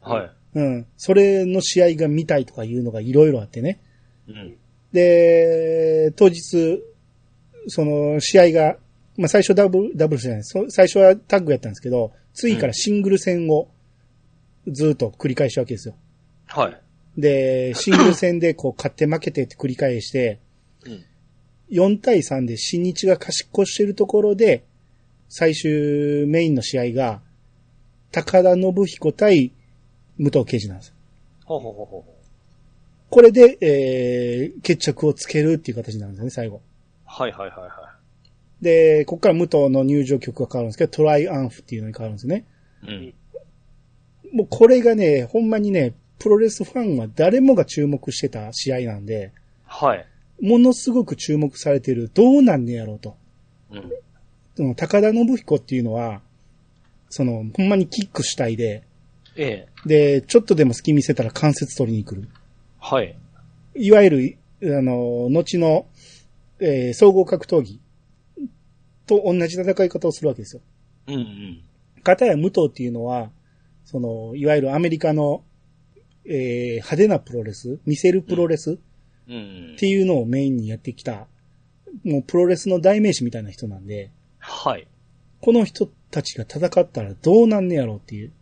はい。うん。それの試合が見たいとかいうのがいろいろあってね。うん。で、当日、その試合が、まあ最初ダブル、ダブルスじゃないそ最初はタッグやったんですけど、次からシングル戦をずっと繰り返したわけですよ。はい。で、シングル戦でこう勝って負けてって繰り返して、うん。4対3で新日が勝ち越してるところで、最終メインの試合が、高田信彦対武藤敬司なんです。ほうほうほうほう。これで、えー、決着をつけるっていう形なんですよね、最後。はいはいはいはで、ここから武藤の入場曲が変わるんですけど、トライアンフっていうのに変わるんですね。い。うん。もうこれがね、ほんまにね、プロレスファンは誰もが注目してた試合なんで、はい。ものすごく注目されてる、どうなんねやろうと。うん。高田信彦っていうのは、その、ほんまにキック主体で、ええ。で、ちょっとでも隙見せたら関節取りに来る。はい。いわゆる、あの、後の、えー総合格闘技と同じ戦い方をするわけですよ。うんうん。片や武藤っていうのは、その、いわゆるアメリカの、えー派手なプロレス、見せるプロレスっうんうんて。いうのをメインにやってきた、もうプロレスの代名詞みたいな人なんで、はい。この人たちが戦ったらどうなんねやろうっていう。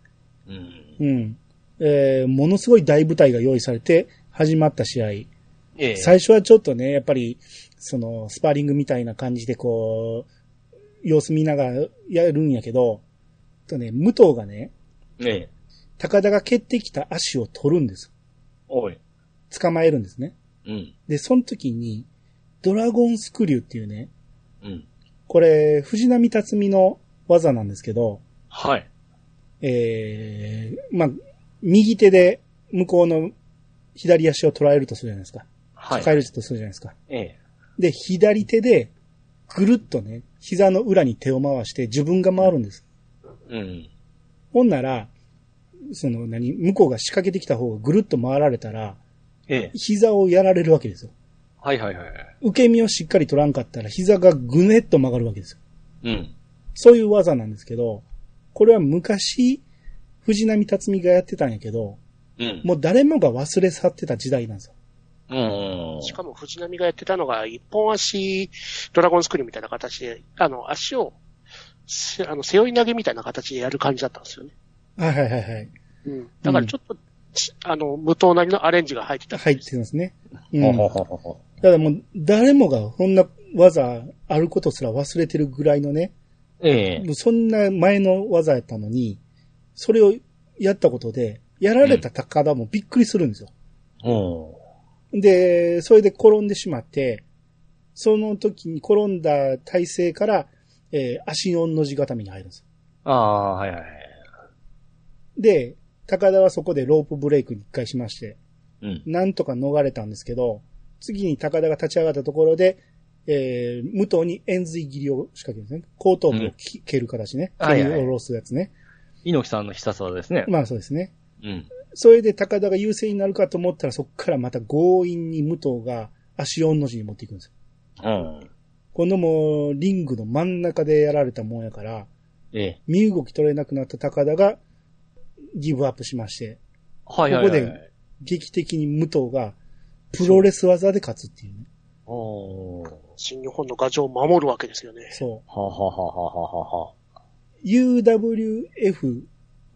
うん。うん。えーものすごい大舞台が用意されて始まった試合。ええ。最初はちょっとね、やっぱり、その、スパーリングみたいな感じでこう、様子見ながらやるんやけど、とね、武藤がね、ええ。高田が蹴ってきた足を取るんです。おい。捕まえるんですね。うん。で、その時に、ドラゴンスクリューっていうね、うん。これ、藤波辰巳の技なんですけど、はい。えー、まあ、右手で向こうの左足を捉えるとするじゃないですか。はい。抱えるとするじゃないですか。ええ。で、左手で、ぐるっとね、膝の裏に手を回して自分が回るんです。うん。ほんなら、その何、向こうが仕掛けてきた方がぐるっと回られたら、ええ。膝をやられるわけですよ。はいはいはい。受け身をしっかり取らんかったら膝がぐねっと曲がるわけですよ。うん。そういう技なんですけど、これは昔、藤波辰巳がやってたんやけど、うん。もう誰もが忘れ去ってた時代なんですよ。うん。しかも藤波がやってたのが、一本足ドラゴンスクリューみたいな形で、あの、足を、せあの、背負い投げみたいな形でやる感じだったんですよね。はいはいはいはい。うん。だからちょっと、ちあの、無糖なりのアレンジが入ってた。入ってますね。うん。ほだか。らもう誰もがこんな技あることすら忘れてるぐらいのね、ええ。そんな前の技やったのに、それをやったことで、やられた高田もびっくりするんですよ。うん。で、それで転んでしまって、その時に転んだ体勢から、えー足4の字固めに入るんです。ああ、はいはいはい。で、高田はそこでロープブレイクに一回しまして、うん。なんとか逃れたんですけど、次に高田が立ち上がったところで、えー、武藤に円髄切りを仕掛けるんですね。後頭部をき、蹴る形ね。蹴り下ろすやつね。猪木さんの必殺技ですね。まあそうですね。うん。それで高田が優勢になるかと思ったら、そこからまた強引に武藤が足4の字に持っていくんですよ。うん。今度もうリングの真ん中でやられたもんやから、ええ。身動き取れなくなった高田がギブアップしまして、はいはいはい。ここで劇的に武藤がプロレス技で勝つっていうね。新日本の牙城を守るわけですよね。そう。ははははははは。UWF、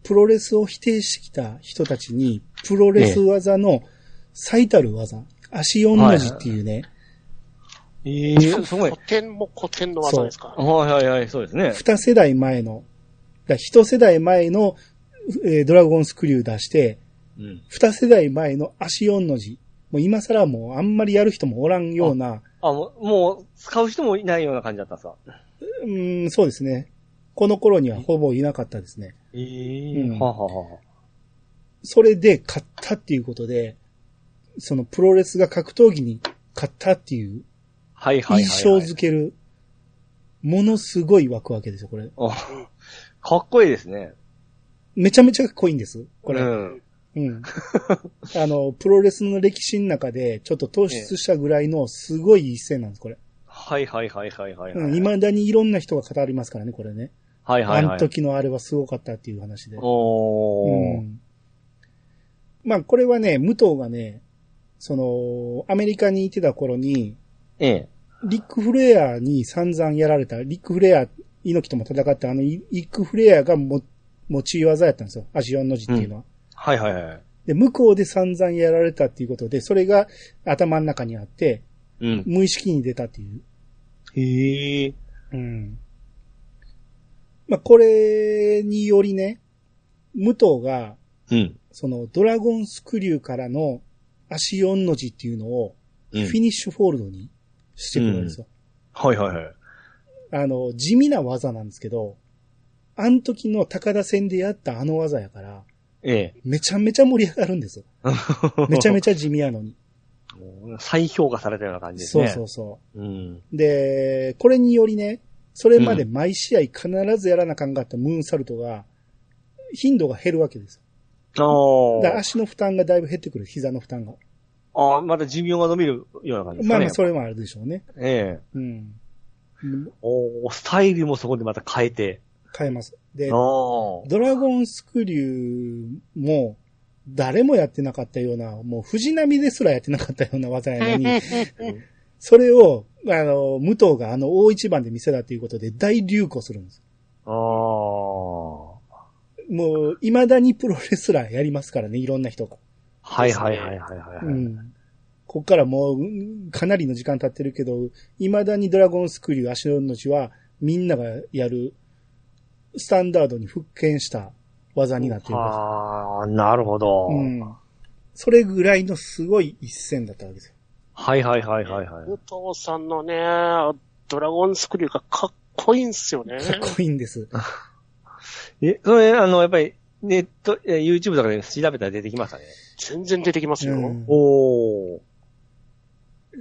プロレスを否定してきた人たちに、プロレス技の最たる技、足4の字っていうね、ええすごい。古典も古典の技ですか？はいはいはい、そうですね。二世代前の、だ一世代前の、えードラゴンスクリュー出して、うん。二世代前の足4の字。もう今更もうあんまりやる人もおらんような、あ、もう、もう、使う人もいないような感じだったんですか？うん、そうですね。この頃にはほぼいなかったですね。ええうんはははは。それで勝っったっていうことで、そのプロレスが格闘技に勝ったっていうはいはいはい、はい。印象づける、ものすごい湧くわけですよ、これ。おかっこいいですね。めちゃめちゃかっこいいんです、これ。うん。うん。あの、プロレスの歴史の中で、ちょっと突出したぐらいのすごい一戦なんです、これ。はいはいはいはいはい。うん、未だにいろんな人が語りますからね、これね。はいはいはい。あの時のあれはすごかったっていう話で。おー。うん。まあ、これはね、武藤がね、その、アメリカにいてた頃に、ええ。リック・フレアに散々やられた、リック・フレア、猪木とも戦ったあのリック・フレアがも持ち技やったんですよ。足4の字っていうのは。はいはいはい。で、向こうで散々やられたっていうことで、それが頭の中にあって、うん。無意識に出たっていう。へえ。うん。まあ、これによりね、武藤が、うん。そのドラゴンスクリューからの足4の字っていうのを、うんフィニッシュフォールドにしてくるんですよ。はいはいはい。あの、地味な技なんですけど、あの時の高田戦でやったあの技やから、えめちゃめちゃ盛り上がるんですよ。え。めちゃめちゃ地味やのに。再評価されたような感じですね。そうそうそうん。う。で、これによりね、それまで毎試合必ずやらなあかんかったムーンサルトが、頻度が減るわけですよ。あだから足の負担がだいぶ減ってくる、膝の負担が。あ。ああ、また寿命が伸びるような感じですかね。まあまあ、それもあるでしょうね。ええ。うん。おースタイルもそこでまた変えて。変えます。で。ドラゴンスクリューも、誰もやってなかったような、もう藤波ですらやってなかったような技やのに、それを、あの、武藤があの大一番で見せたということで大流行するんです。ああ。もう、未だにプロレスラーやりますからね、いろんな人が。はいはいはいはいはい。うん。こっからもう、うんかなりの時間経ってるけど、未だにドラゴンスクリュー足の命は、みんながやる、スタンダードに復権した技になっているわああ、なるほど。け。うん。それぐらいのすごい一戦だったわけですよ。はいはいはいはいはい。武藤さんのね、ドラゴンスクリューがかっこいいんすよね。かっこいいんです。え、それ、あの、やっぱり、ネット、え YouTube とかで調べたら出てきましたね。全然出てきますよ。うんおー。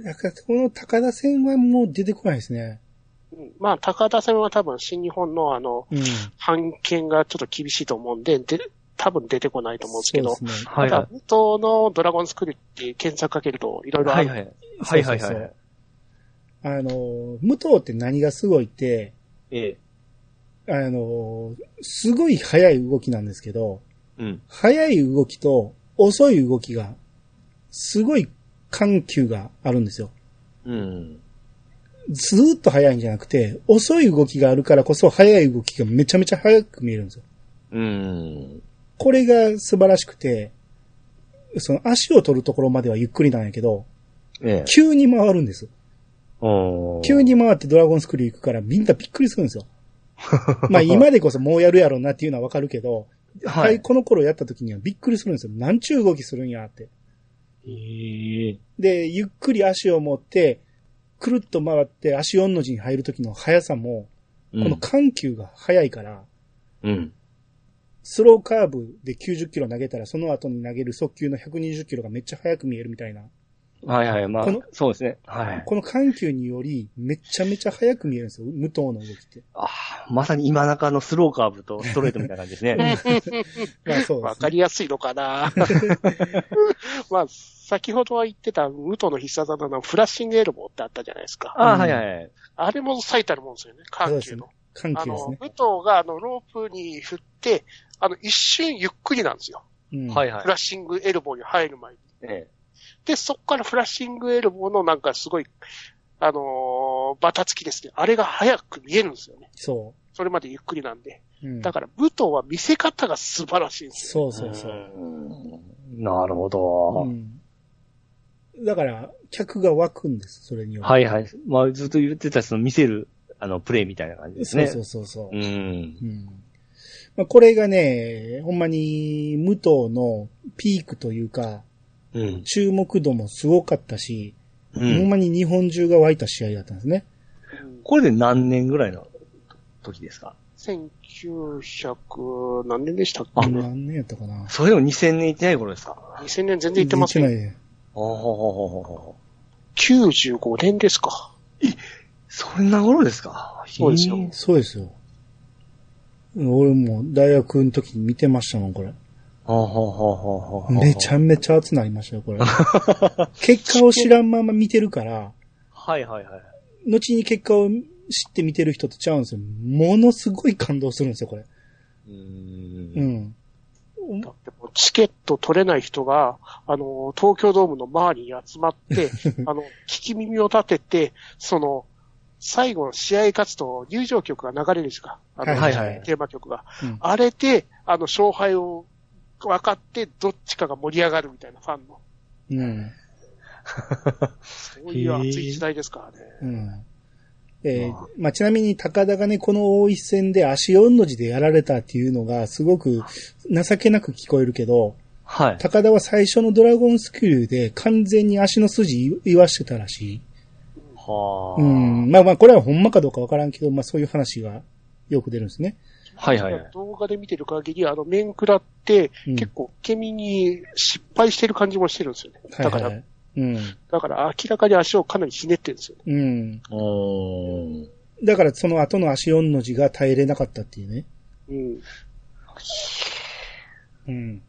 だから、この高田戦はもう出てこないですね。うんまあ、高田戦は多分新日本のあの、うん。判権がちょっと厳しいと思うんで、で、多分出てこないと思うんですけど、ね。はいはただ、武藤のドラゴンスクリューって検索かけるといろいい。ろある。はいはい。はいはいそうそうそうはい。あの、武藤って何がすごいって、ええ。あの、すごい速い動きなんですけど、うん。速い動きと遅い動きが、すごい緩急があるんですよ。うん。ずーっと速いんじゃなくて、遅い動きがあるからこそ速い動きがめちゃめちゃ速く見えるんですよ。うん。これが素晴らしくて、その足を取るところまではゆっくりなんやけど、ええ。急に回るんです。急。に回ってドラゴンスクリュー行くからみんなびっくりするんですよ。まあ今でこそもうやるやろうなっていうのはわかるけど、ははいい、。この頃やった時にはびっくりするんですよ。なんちゅう動きするんやって。ええ。で、ゆっくり足を持って、くるっと回って足4の字に入る時の速さも、ここの緩急が速いから、うん。スローカーブで90キロ投げたらその後に投げる速球の120キロがめっちゃ速く見えるみたいな。はいはい。まあこの、そうですね。はい。この緩急によりめちゃめちゃ速く見えるんですよ。無糖の動きって。ああ、まさに今中のスローカーブとストレートみたいな感じですね。まあそうですね。わかりやすいのかな まあ、先ほどは言ってた武藤の必殺技のフラッシングエルボーってあったじゃないですか。ああ、はいはい。あれも最たるもんですよね、そうですね緩急の。あの、緩急ですね武。藤があのロープに振って、あの、一瞬ゆっくりなんですよ。うんはいはいフ。ラッシングエルボーに入る前に。えで、そこからフラッシングエルボーのなんかすごい、あのーバタつきですね。あれが早く見えるんですよね。そそれまでゆっくりなんで。う。うんだから、武藤は見せ方が素晴らしいんですよ。そうそうそう。うんなるほど。うんだから、客が湧くんです、それによって。はいはい。まあ、ずっと言ってたその見せる、あの、プレイみたいな感じですね。そうそうそうそう。うん。うんまあ、これがね、ほんまに武藤のピークというか、うん。注目度もすごかったし、うほんん。まに日本中が湧いた試合だったんですね。これで何年ぐらいの時ですか？1900、何年でしたっあけ何年やったかな。それでも2000年いってない頃ですか？2000年全然行ってません。ないね。ほうほうほうほうほうほう。95年ですか。そんな頃ですか？そうですよそうですよ。俺も大学の時に見てましたもん、これ。めちゃめちゃ熱なりましたよ、これ。結果を知らんまま見てるから、はいはいはい。後に結果を知って見てる人とちゃうんですよ。ものすごい感動するんですよ、これ。う。うんん。だってもうチケット取れない人が、あの、東京ドームの周りに集まって、あの、聞き耳を立てて、その、最後の試合勝つと入場曲が流れるじゃんか？あの、はいはいはいテーマ曲が。うんあれで、あの、勝敗を分かって、どっちかが盛り上がるみたいなファンの。うん。そういう熱い時代ですからね。うん。えーまあ、ちなみに高田がね、この大一戦で足4の字でやられたっていうのがすごく情けなく聞こえるけど、はい。高田は最初のドラゴンスクリューで完全に足の筋言わしてたらしい。はあ。うん。まあまあ、これはほんまかどうかわからんけど、まあそういう話がよく出るんですね。はいはいはい。動画で見てる限り、あの、面食らって、うん結構、ケミに失敗してる感じもしてるんですよね。だから、はいはい。うん。だから明らかに足をかなりひねってるんですよね。うん。おー。だからその後の足4の字が耐えれなかったっていうね。うん。うん。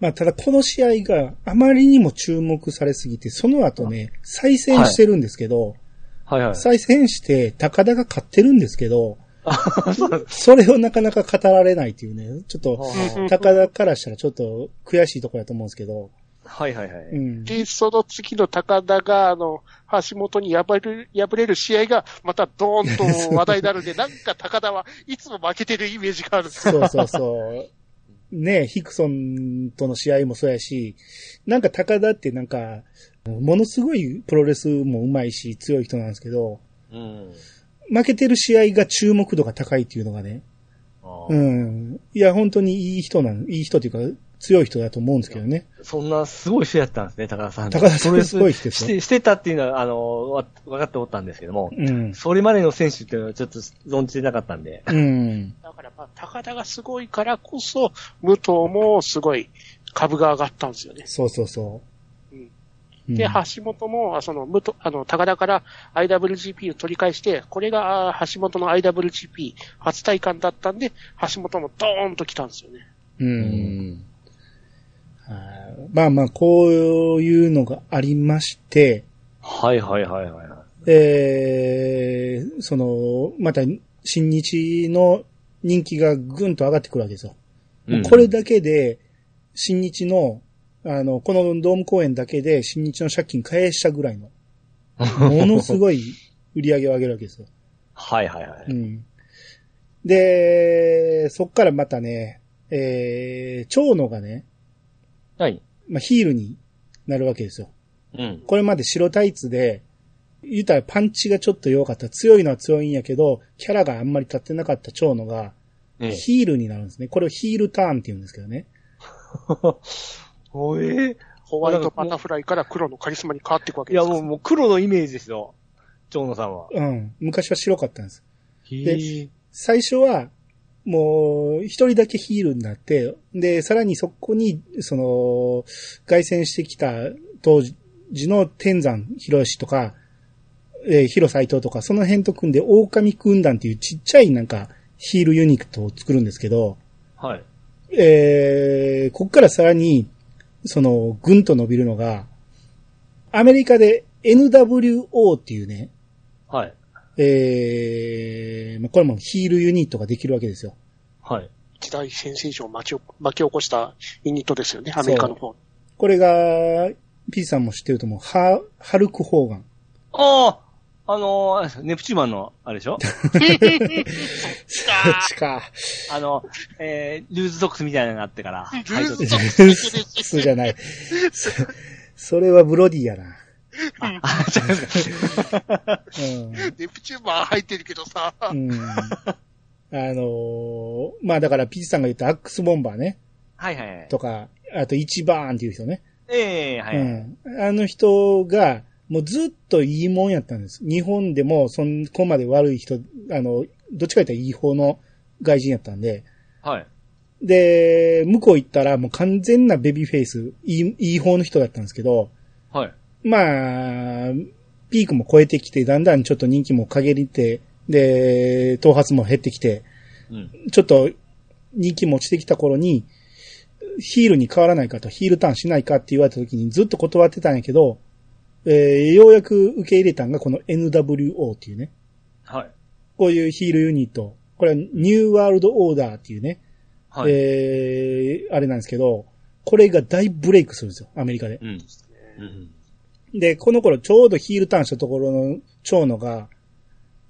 まあ、ただこの試合があまりにも注目されすぎて、その後ね、再戦してるんですけど、はいはい。再戦して高田が勝ってるんですけど、そうなんですそれをなかなか語られないっていうね、ちょっと、うん高田からしたらちょっと悔しいところだと思うんですけど、はいはいはい。うん。で、その次の高田が、あの、橋本に敗れる、敗れる試合が、またドーンと話題になるんで、なんか高田はいつも負けてるイメージがある。そうそうそう。ねヒクソンとの試合もそうやし、なんか高田ってなんか、ものすごいプロレスも上手いし強い人なんですけど、うん。負けてる試合が注目度が高いっていうのがね、うん。いや、本当にいい人なん、いい人っていうか、強い人だと思うんですけどね。そんなすごい人やったんですね、高田さん。高田さんすごい人ですよして、してたっていうのは、あの、わ分かっておったんですけども、うん。それまでの選手っていうのはちょっと存じてなかったんで。うん。だから、まあ、高田がすごいからこそ、武藤もすごい株が上がったんですよね。そうそうそう。で、橋本も、あその、武藤、あの、高田から IWGP を取り返して、これがあ橋本の IWGP 初体感だったんで、橋本もドーンと来たんですよね。う。うんはいまあまあ、こういうのがありまして、はいはいはいはいはい。えー、その、また、新日の人気がぐんと上がってくるわけですよ。もうこれだけで、新日の、あの、このドーム公演だけで新日の借金返したぐらいの、ものすごい売り上げを上げるわけですよ。はいはいはい。うん。で、そっからまたね、えー、長野がね、はい。まあ、ヒールになるわけですよ。うん。これまで白タイツで、言ったらパンチがちょっと弱かった。強いのは強いんやけど、キャラがあんまり立ってなかった長野が、ええ。ヒールになるんですね。これをヒールターンって言うんですけどね。おえホワイトバタフライから黒のカリスマに変わっていくわけいやですもうもう黒のイメージですよ。長野さんは。うん。昔は白かったんです。へえ。最初は、もう、一人だけヒールになって、で、さらにそこに、その、凱旋してきた当時の天山博士とか、えー、広斎藤とか、その辺と組んで、狼軍団っていうちっちゃいなんか、ヒールユニットを作るんですけど、はい。えー、こっからさらに、その、ぐんと伸びるのが、アメリカで NWO っていうね、はい。えー、まあこれもヒールユニットができるわけですよ。はい。一大センセーションを巻き起こ巻き起こしたユニットですよね、アメリカの方。これが、P さんも知ってると思う、ハ、ハルク・ホーガン。あああのー、ネプチューマンの、あれでしょ？ちか。あの、えー、ルーズソックスみたいなのがあってから。ルはいーズソックスじゃない。そ それはブロディやな。あ、違うんですか。ネプチューマン入ってるけどさ、うん。うん。あのーまあだから、P さんが言ったアックスボンバーね。はいはいはい。とか、あと一バーンっていう人ね。ええはい。うん。あの人が、もうずっといいもんやったんです。日本でもそんこまで悪い人、あの、どっちか言ったらいい方の外人やったんで、はい。で、向こう行ったらもう完全なベビーフェイス、いい、いい方の人だったんですけど、はい。まあ、ピークも超えてきて、だんだんちょっと人気も陰りて、で、頭髪も減ってきて、うん。ちょっと人気も落ちてきた頃に、ヒールに変わらないかと、ヒールターンしないかって言われた時にずっと断ってたんやけど、えーようやく受け入れたんがこの NWO っていうね、はい。こういうヒールユニット。これはニューワールドオーダーっていうね、はい。えーあれなんですけど、これが大ブレイクするんですよ、アメリカで。うん。うん。で、この頃ちょうどヒールターンしたところの蝶野が、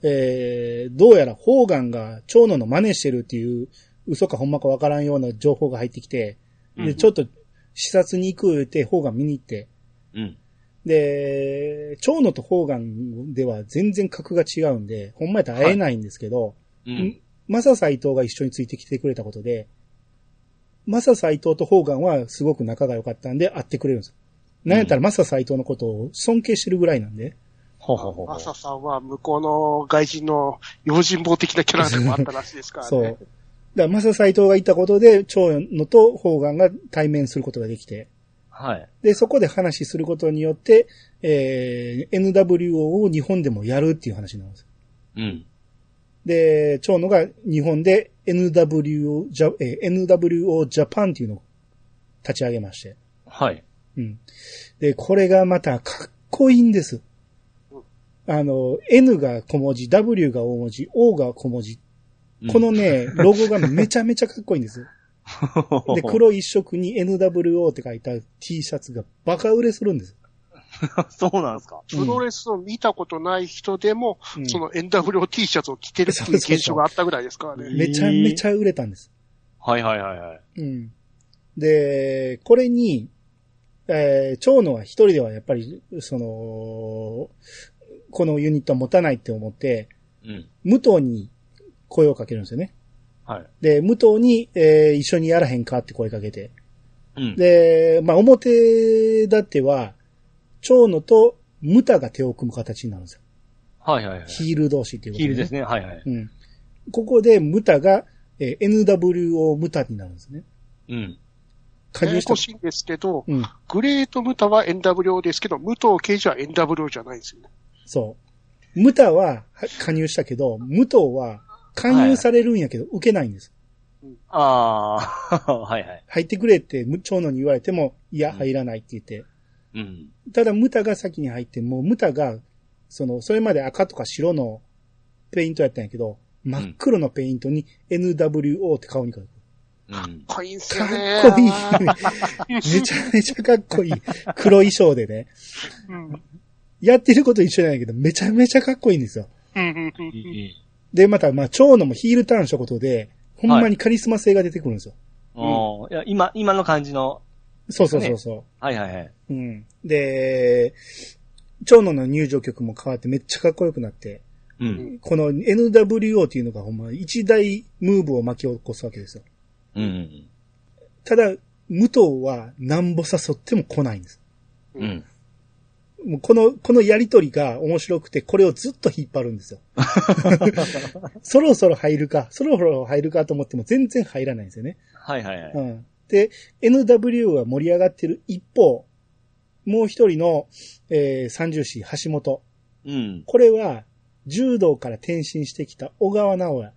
えー、どうやらホーガンが蝶野の真似してるっていう嘘かほんまかわからんような情報が入ってきて、で、うんちょっと視察に行く言うてホーガン見に行って、うん。で、蝶野とホーガンでは全然格が違うんで、ほんまやったら会えないんですけど、うん。マサ斎藤が一緒についてきてくれたことで、マサ斎藤とホーガンはすごく仲が良かったんで会ってくれるんですよ。なんやったらマサ斎藤のことを尊敬してるぐらいなんで、ほうほうほうほうマサさんは向こうの外人の用心棒的なキャラでもあったらしいですからね。そう。だからマサ斎藤がいたことで、蝶野とホーガンが対面することができて、はい。で、そこで話することによって、えー、NWO を日本でもやるっていう話なんです。うん。で、蝶野が日本で NWO ジャ、えー NWO ジャパンっていうのを立ち上げまして。はい。うん。で、これがまたかっこいいんです。あの、N が小文字、W が大文字、O が小文字。このね、ロゴがめちゃめちゃかっこいいんです。で、黒一色に NWO って書いた T シャツがバカ売れするんです。そうなんですか？プロレスを見たことない人でも、うんその NWT シャツを着てるっていう現象があったぐらいですからね。めちゃめちゃ売れたんです。はいはいはいはい。うん。で、これに、えー、蝶野は一人ではやっぱり、その、このユニットは持たないって思って、うん。武藤に声をかけるんですよね。はい。で、武藤に、えー一緒にやらへんかって声かけて。うん。で、まあ、表立っては、蝶野とムタが手を組む形になるんですよ。はいはいはい。ヒール同士っていうことヒールですね。はいはい。うん。ここでムタが、えー NWO ムタになるんですね。うん。加入したややこ。しいんですけど、うん。グレートムタは NWO ですけど、武藤刑事は NWO じゃないんですよね。そう。ムタはは加入したけど、武藤は勧誘されるんやけど、受けないんです。ああ、はいはい。入ってくれって、む長野に言われても、いや、入らないって言って。うん。ただ、ムタが先に入って、もうムタが、その、それまで赤とか白のペイントやったんやけど、真っ黒のペイントに NWO って顔に書く。うん。かっこいいんすね。っこいい。めちゃめちゃかっこいい。黒衣装でね。うんやってること一緒なんやけど、めちゃめちゃかっこいいんですよ。うんうんうんいいいいで、また、まあ、蝶野もヒールターンしたことで、ほんまにカリスマ性が出てくるんですよ。おーいや、今、今の感じの、そうそうそうそはいはいはい。う。うん。で、蝶野の入場曲も変わってめっちゃかっこよくなって、うん。この NWO っていうのがほんま一大ムーブを巻き起こすわけですよ。うん。ただ、武藤はなんぼ誘っても来ないんです。うん。もうこの、このやりとりが面白くて、これをずっと引っ張るんですよ。そろそろ入るか、そろそろ入るかと思っても全然入らないんですよね。はいはいはい。うん。で、NW は盛り上がってる一方、もう一人の、えー、三重士、橋本。うん。これは、柔道から転身してきた小川直也。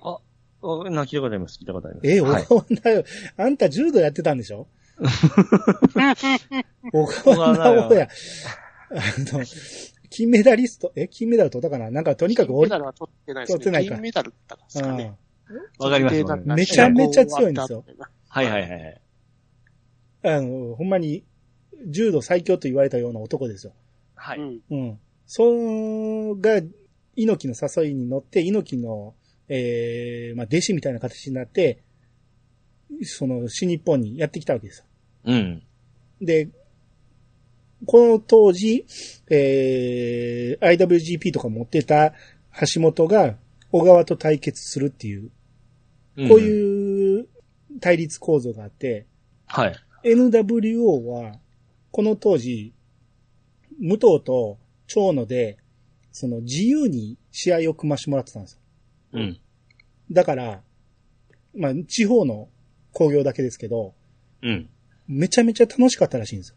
あ、あな、聞いたことあります。聞いたことあります。えー、はい小川直也。あんた柔道やってたんでしょ？小小川川直也。あの、金メダリスト、え、金メダル取ったかな？なんかとにかく俺金メダルは取ってないですね。取ってないか銀メダルだったんですかね。わかります金メダルめちゃめちゃ強いんですよ。はいはいはいはい。あの、ほんまに、柔道最強と言われたような男ですよ。はい。うん。うん。そのが、猪木の誘いに乗って、猪木の、えー、まあ、弟子みたいな形になって、その、新日本にやってきたわけですよ。うん。で、この当時、えー、IWGP とか持ってた橋本が小川と対決するっていう、こういう対立構造があって、はい。NWO は、この当時、武藤と長野で、その自由に試合を組ましてもらってたんですよ。うん。だから、まあ、地方の工業だけですけど、うん。めちゃめちゃ楽しかったらしいんです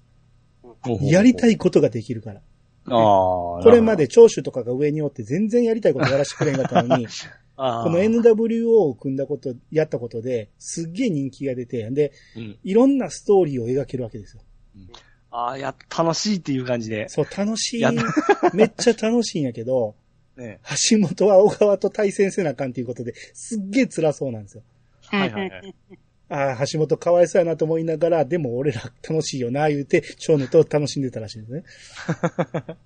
よ。やりたい。いことができるから。ああ。これまで聴取とかが上におって全然やりたいことやらせてくれんかったのに、この NWO を組んだこと、やったことで、すっげえ人気が出て、で、うん。いろんなストーリーを描けるわけですよ。ああ、や、楽しいっていう感じで。そう、楽しい。めっちゃ楽しいんやけど、ね。橋本は小川と対戦せなあかんっていうことで、すっげえ辛そうなんですよ。はいはいはい。ああ、橋本かわいそうやなと思いながら、でも俺ら楽しいよな、言うて、長野と楽しんでたらしいんですね。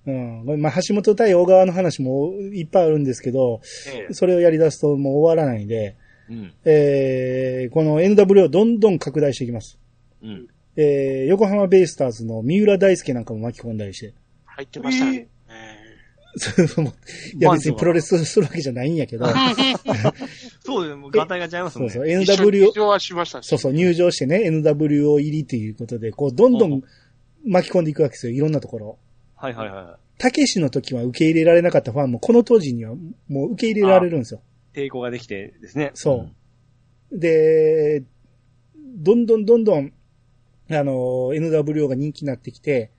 うん。まあ、橋本対小川の話もいっぱいあるんですけど、ええそれをやり出すともう終わらないんで、うん。えー、この NW をどんどん拡大していきます。うん。えー、横浜ベイスターズの三浦大輔なんかも巻き込んだりして。入ってましたね。そういや別にプロレスするわけじゃないんやけど、そうです。もう、ガタイが違いますもんね。そうそう、一緒に NW 入、場はしましたし。そうそう、入場してね、NWO 入りということで、こう、どんどん巻き込んでいくわけですよ、いろんなところ。はいはいはたけしの時は受け入れられなかったファンも、この当時にはもう受け入れられるんですよ。い。抵抗ができてですね。そうで、どんどんどんどん、あの、NWO が人気になってきて、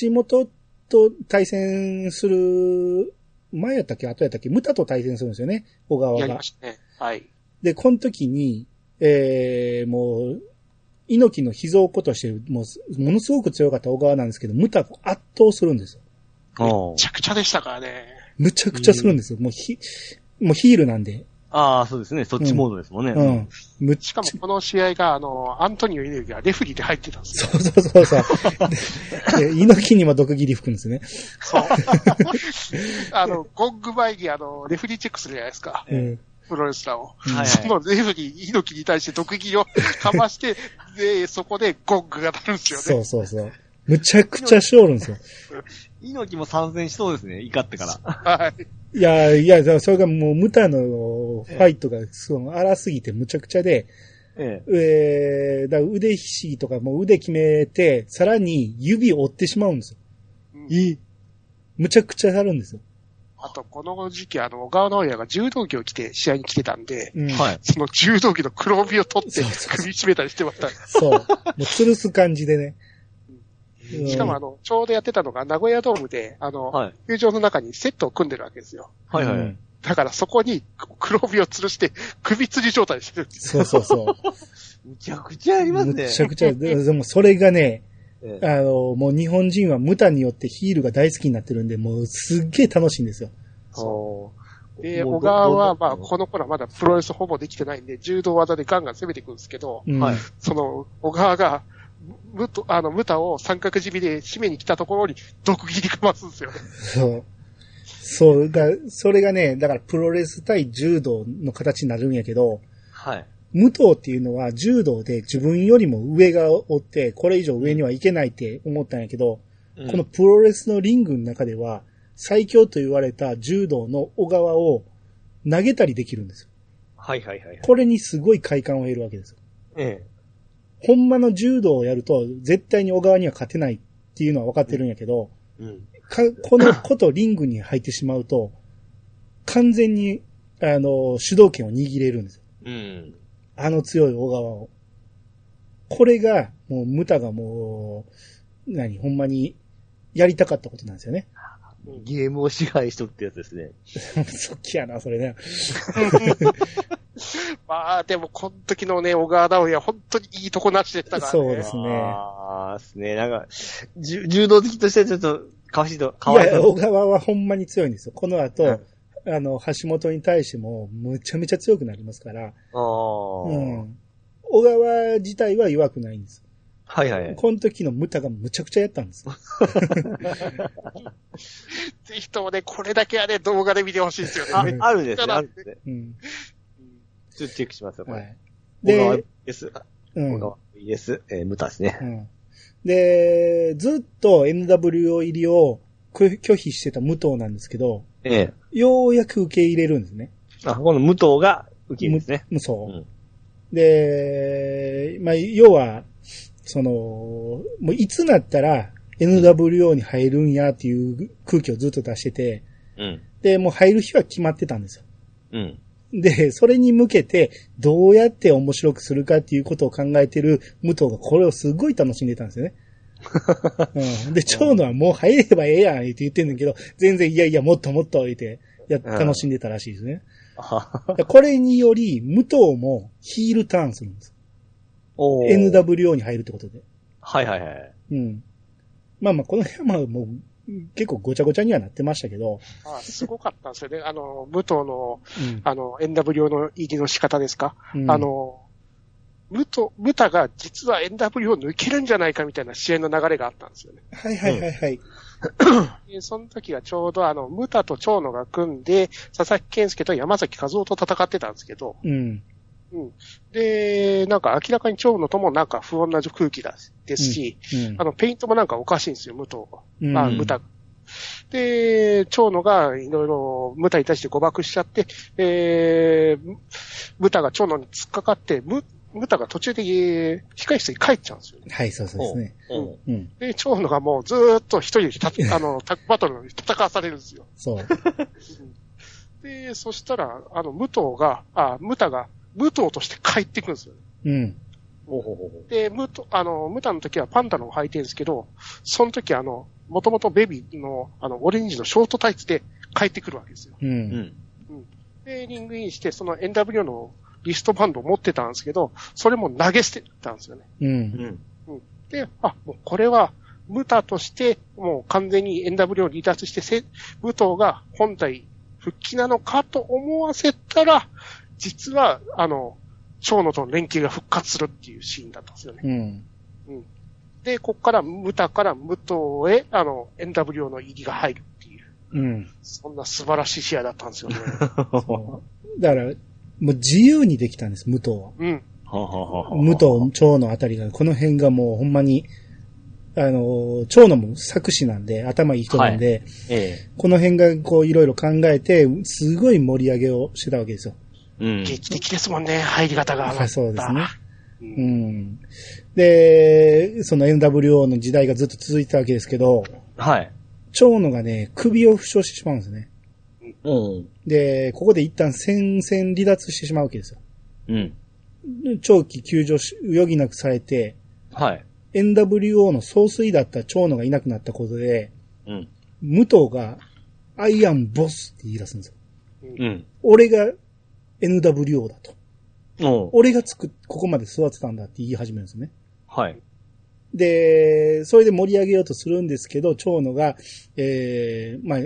橋本と対戦する、前やったっけ後やったっけムタと対戦するんですよね、小川がやりま。したね。はい。で、この時に、えー、もう、猪木の秘蔵っ子として、もう、ものすごく強かった小川なんですけど、ムタが圧倒するんですよ。おめちゃくちゃでしたからね。むちゃくちゃするんですよ。もうヒ、もうヒールなんで。ああ、そうですね。そっちモードですもんね。うん。むっしかもこの試合が、あの、アントニオ猪木がレフリーで入ってたんですよ。そうそうそうそう。でで猪木にも毒斬り吹くんですね。そう。あの、ゴング前にあの、レフリーチェックするじゃないですか。うん。プロレスラーを。うんはいそのレフリー、猪木に対して毒斬りをかまして、で、そこでゴングが鳴るんですよね。そうそうそう。むちゃくちゃしおるんですよ。猪木も参戦しそうですね。怒ってから。はい。いや、いや、それがもう、ムタのファイトが、その、荒すぎてむちゃくちゃで、ええ。えー、だから腕ひしぎとかもう腕決めて、さらに指を折ってしまうんですよ。いむちゃくちゃなるんですよ。あと、この時期、あの、小川直也が柔道着を着て試合に来てたんで、うん。はい。その柔道着の黒帯を取って首絞めたりしてました。そう。もう吊るす感じでね。うんしかもあの、ちょうどやってたのが名古屋ドームで、あの、はい。球場の中にセットを組んでるわけですよ。はいはい。うんだからそこに黒帯を吊るして首吊り状態にしてるんですよ。そうそうそ むちゃくちゃありまう。すね。むちゃくちゃ、ででもそれがね、ええあの、もう日本人はムタによってヒールが大好きになってるんで、もうすっげえ楽しいんですよ。そうで、小川は、まあ、どこの頃はまだプロレスほぼできてないんで、柔道技でガンガン攻めていくんですけど、うん。はい。その、小川が、むと、あの、ムタを三角締めで締めに来たところに毒斬りかますんですよね。そう。そう、だ、それがね、だからプロレス対柔道の形になるんやけど、はい。武藤っていうのは柔道で自分よりも上がおって、これ以上上にはいけないって思ったんやけど、うんこのプロレスのリングの中では、最強と言われた柔道の小川を投げたりできるんですよ。はいはいはいはい。これにすごい快感を得るわけですよ。えほんまの柔道をやると、絶対に小川には勝てないっていうのは分かってるんやけど、え。うん。か、このことリングに入ってしまうと、完全に、あの、主導権を握れるんですよ。うん。あの強い小川を。これが、もう、ムタがもう、何、ほんまに、やりたかったことなんですよね。ゲームを支配しとくってやつですね。そっきやな、それね。まあ、でも、この時のね、小川直也、本当にいいとこなしでしたからね。そうですねああ、ですね。なんか、柔道好きとしてはちょっと、かわしいと、かいや、わいそう。小川はほんまに強いんですよ。この後、うんあの、橋本に対しても、むちゃめちゃ強くなりますから、ああ、うん。小川自体は弱くないんです。はいはい。この時のムタがむちゃくちゃやったんです。ぜひともね、これだけはね、動画で見てほしいですよあね。、あるですね、あるですね。うん。ちょっとチェックしますよ、これ。で、です。うん小。川 VS、えー、ムタですねう。ん。で、ずっと NWO 入りを拒拒否してた武藤なんですけど、ええ。ようやく受け入れるんですね。あ、この武藤が受け入れですね。むそうう。ん。で、まあ、要は、その、もういつなったら NWO に入るんやっていう空気をずっと出してて、うん。で、もう入る日は決まってたんですよ。うん。で、それに向けて、どうやって面白くするかっていうことを考えてる武藤がこれをすごい楽しんでたんですよね。うん、で、長野はもう入ればええやんって言ってんだけど、全然いやいや、もっともっと言って、や、うん楽しんでたらしいですね。これにより、武藤もヒールターンするんです。おー NWO に入るってことで。はいはいはい。うん。まあまあ、この辺はまあもう、結構ごちゃごちゃにはなってましたけど、まあ、すごかったんですよね。あの、武藤の、うんあの、NWO の入りの仕方ですか？うんあの、武藤、武田が実は NWO を抜けるんじゃないかみたいな試合の流れがあったんですよね。はいはいはいはい。でその時はちょうどあの、武田と長野が組んで、佐々木健介と山崎和夫と戦ってたんですけど、うん。で、なんか明らかに長野ともなんか不穏な空気だですし、うんあの、ペイントもなんかおかしいんですよ、武藤が。うんまあ、武田。で、長野がいろいろ武田に対して誤爆しちゃって、えー、武田が長野に突っかかって、武武田が途中でえー控室に帰っちゃうんですよね。はい、そうそうですね。おううん。で、長野がもうずーっと一人でた あの、タッグバトルに戦わされるんですよ。そう。で、そしたら、あの、武藤が、あ、武田が、武藤として帰ってくるんですよ。うん。ほうほうほうほうで、ムト、あの、ムタの時はパンダのを履いてるんですけど、その時あの、もともとベビーの、あの、オレンジのショートタイツで帰ってくるわけですよ。う。うんん。で、リングインして、その NW のリストバンドを持ってたんですけど、それも投げ捨てたんですよね。うん。うん。で、あ、もうこれは、ムタとして、もう完全に NW を離脱して、せ武藤が本体復帰なのかと思わせたら、実は、あの、長野との連携が復活するっていうシーンだったんですよね。うん。で、こっから、ムタから武藤へ、あの、NWO の入りが入るっていう、うん。そんな素晴らしい試合だったんですよね。そうだから、もう自由にできたんです、武藤は。うん。武藤、長野あたりが、この辺がもうほんまに、あの、長野も作詞なんで、頭いい人なんで、えこの辺がこういろいろ考えて、すごい盛り上げをしてたわけですよ。え。うん。劇的ですもんね、入り方が。はいそうですね。う。うんん。で、その NWO の時代がずっと続いてたわけですけど、はい。長野がね、首を負傷してしまうんですね。うん。で、ここで一旦戦線離脱してしまうわけですよ。うん。長期救助し余儀なくされて、はい。NWO の総帥だった長野がいなくなったことで、うん。武藤が、アイアンボスって言い出すんですよ。うん。俺が NWO だと。俺がつく、ここまで育てたんだって言い始めるんですね。はい。で、それで盛り上げようとするんですけど、長野が、えー、まあ、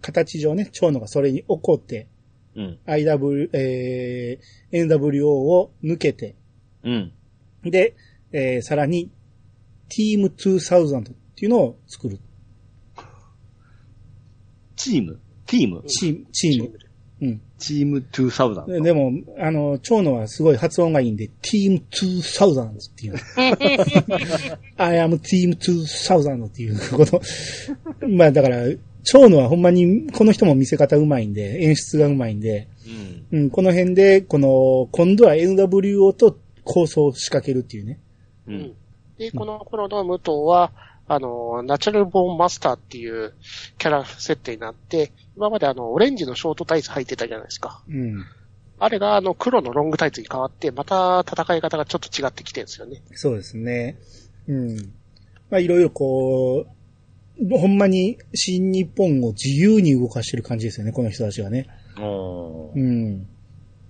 形上ね、長野がそれに怒って、うん。IW、えー、NWO を抜けて、うん。で、えー、さらに、Team 2000っていうのを作る。チーム？ティーム？チーム、チーム。うん。チーム2000。ででも、あの、長野はすごい発音がいいんで、Team 2000っていう。I am Team 2000っていうこと。まあだから、長野はほんまに、この人も見せ方うまいんで、演出がうまいんで、うん。うん、この辺で、この、今度は NWO と構想を仕掛けるっていうね。うん。で、この頃の武藤は、あの、ナチュラルボーンマスターっていうキャラ設定になって、今まであの、オレンジのショートタイツ履いてたじゃないですか。うん。あれがあの、黒のロングタイツに変わって、また戦い方がちょっと違ってきてるんですよね。そうですね。うん。まあいろいろこう、ほんまに新日本を自由に動かしてる感じですよね、この人たちはね。うん。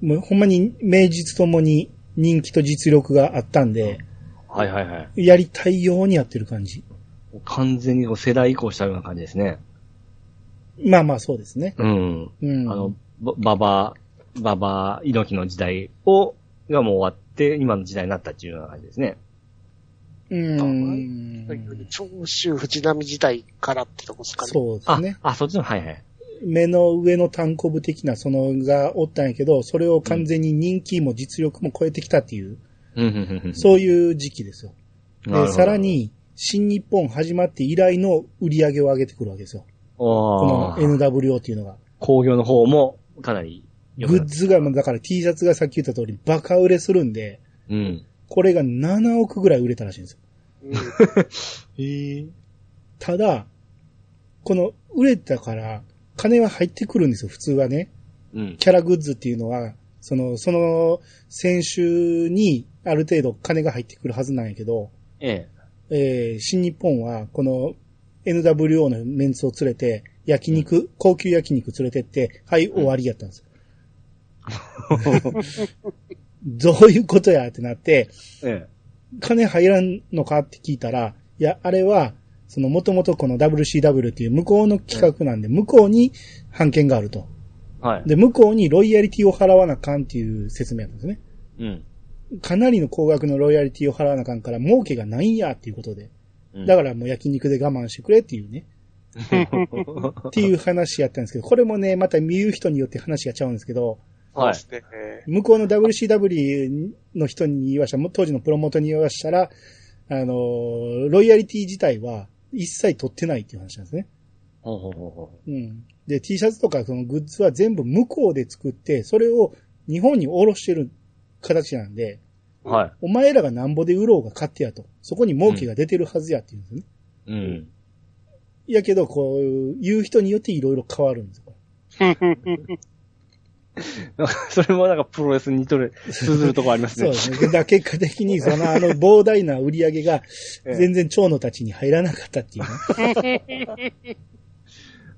もうほんまに名実ともに人気と実力があったんで、はいはいはい。やりたいようにやってる感じ。完全にこう世代移行したような感じですね。まあまあそうですね。うん。うん。あの、ばババ、ババ、猪木の時代を、がもう終わって、今の時代になったっていうような感じですね。うん。長州藤波時代からってとこですかね。あそうですね、。あ、そっちの、はいはい。目の上の単行部的なそのがおったんやけど、それを完全に人気も実力も超えてきたっていう、うん、うん、うんうん。そういう時期ですよ。で、さら、に、新日本始まって以来の売り上げを上げてくるわけですよ。この NWO っていうのが。工業の方もかなりグッズが、だから T シャツがさっき言った通りバカ売れするんで、うん。これが7億ぐらい売れたらしいんですよ。え。ただ、この売れたから金は入ってくるんですよ、普通はね。うん。キャラグッズっていうのは、その、その選手にある程度金が入ってくるはずなんやけど、ええー新日本はこの NWO のメンツを連れて、焼肉、高級焼肉連れてって、はい、終わりやったんですよ。どういうことやってなって、え。え金入らんのかって聞いたら、いや、あれは、そのもともとこの WCW っていう向こうの企画なんで、向こうに判権があると。え。はい。で、向こうにロイヤリティを払わなあかんっていう説明なんですね。うん。かなりの高額のロイヤリティを払わなあかんから、儲けがないんやっていうことで。うんだからもう焼肉で我慢してくれっていうね。っていう話やったんですけど、これもね、また見る人によって話がちゃうんですけど、はい向こうの WCW の人に言わしたら、当時のプロモートに言わしたら、あの、ロイヤリティ自体は一切取ってないっていう話なんですね。ほうほうほうほうん。で、T シャツとかそのグッズは全部向こうで作って、それを日本に卸してる形なんで、う。はい。お前らがなんぼで売ろうが勝手やと。そこに儲けが出てるはずやっていうんですね。うん。いやけど、こう、言う人によっていろいろ変わるんですよ。なんかそれもなんかプロレスに似とる、通ずるとこありますね。そうですね。だ結果的に、そのあの膨大な売り上げが ええ全然蝶野たちに入らなかったっていうね。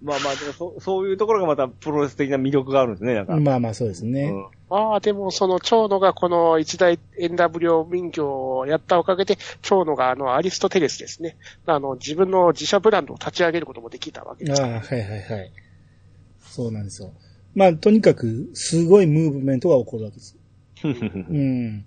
まあまあ、でもそそういうところがまたプロレス的な魅力があるんですね、なんか。まあまあそうですね。うんまあでもその長野がこの一大 NW 民業をやったおかげで、長野があのアリストテレスですね。あの自分の自社ブランドを立ち上げることもできたわけですああ、はいはいはい。そうなんですよ。まあとにかく、すごいムーブメントが起こるわけです。うん。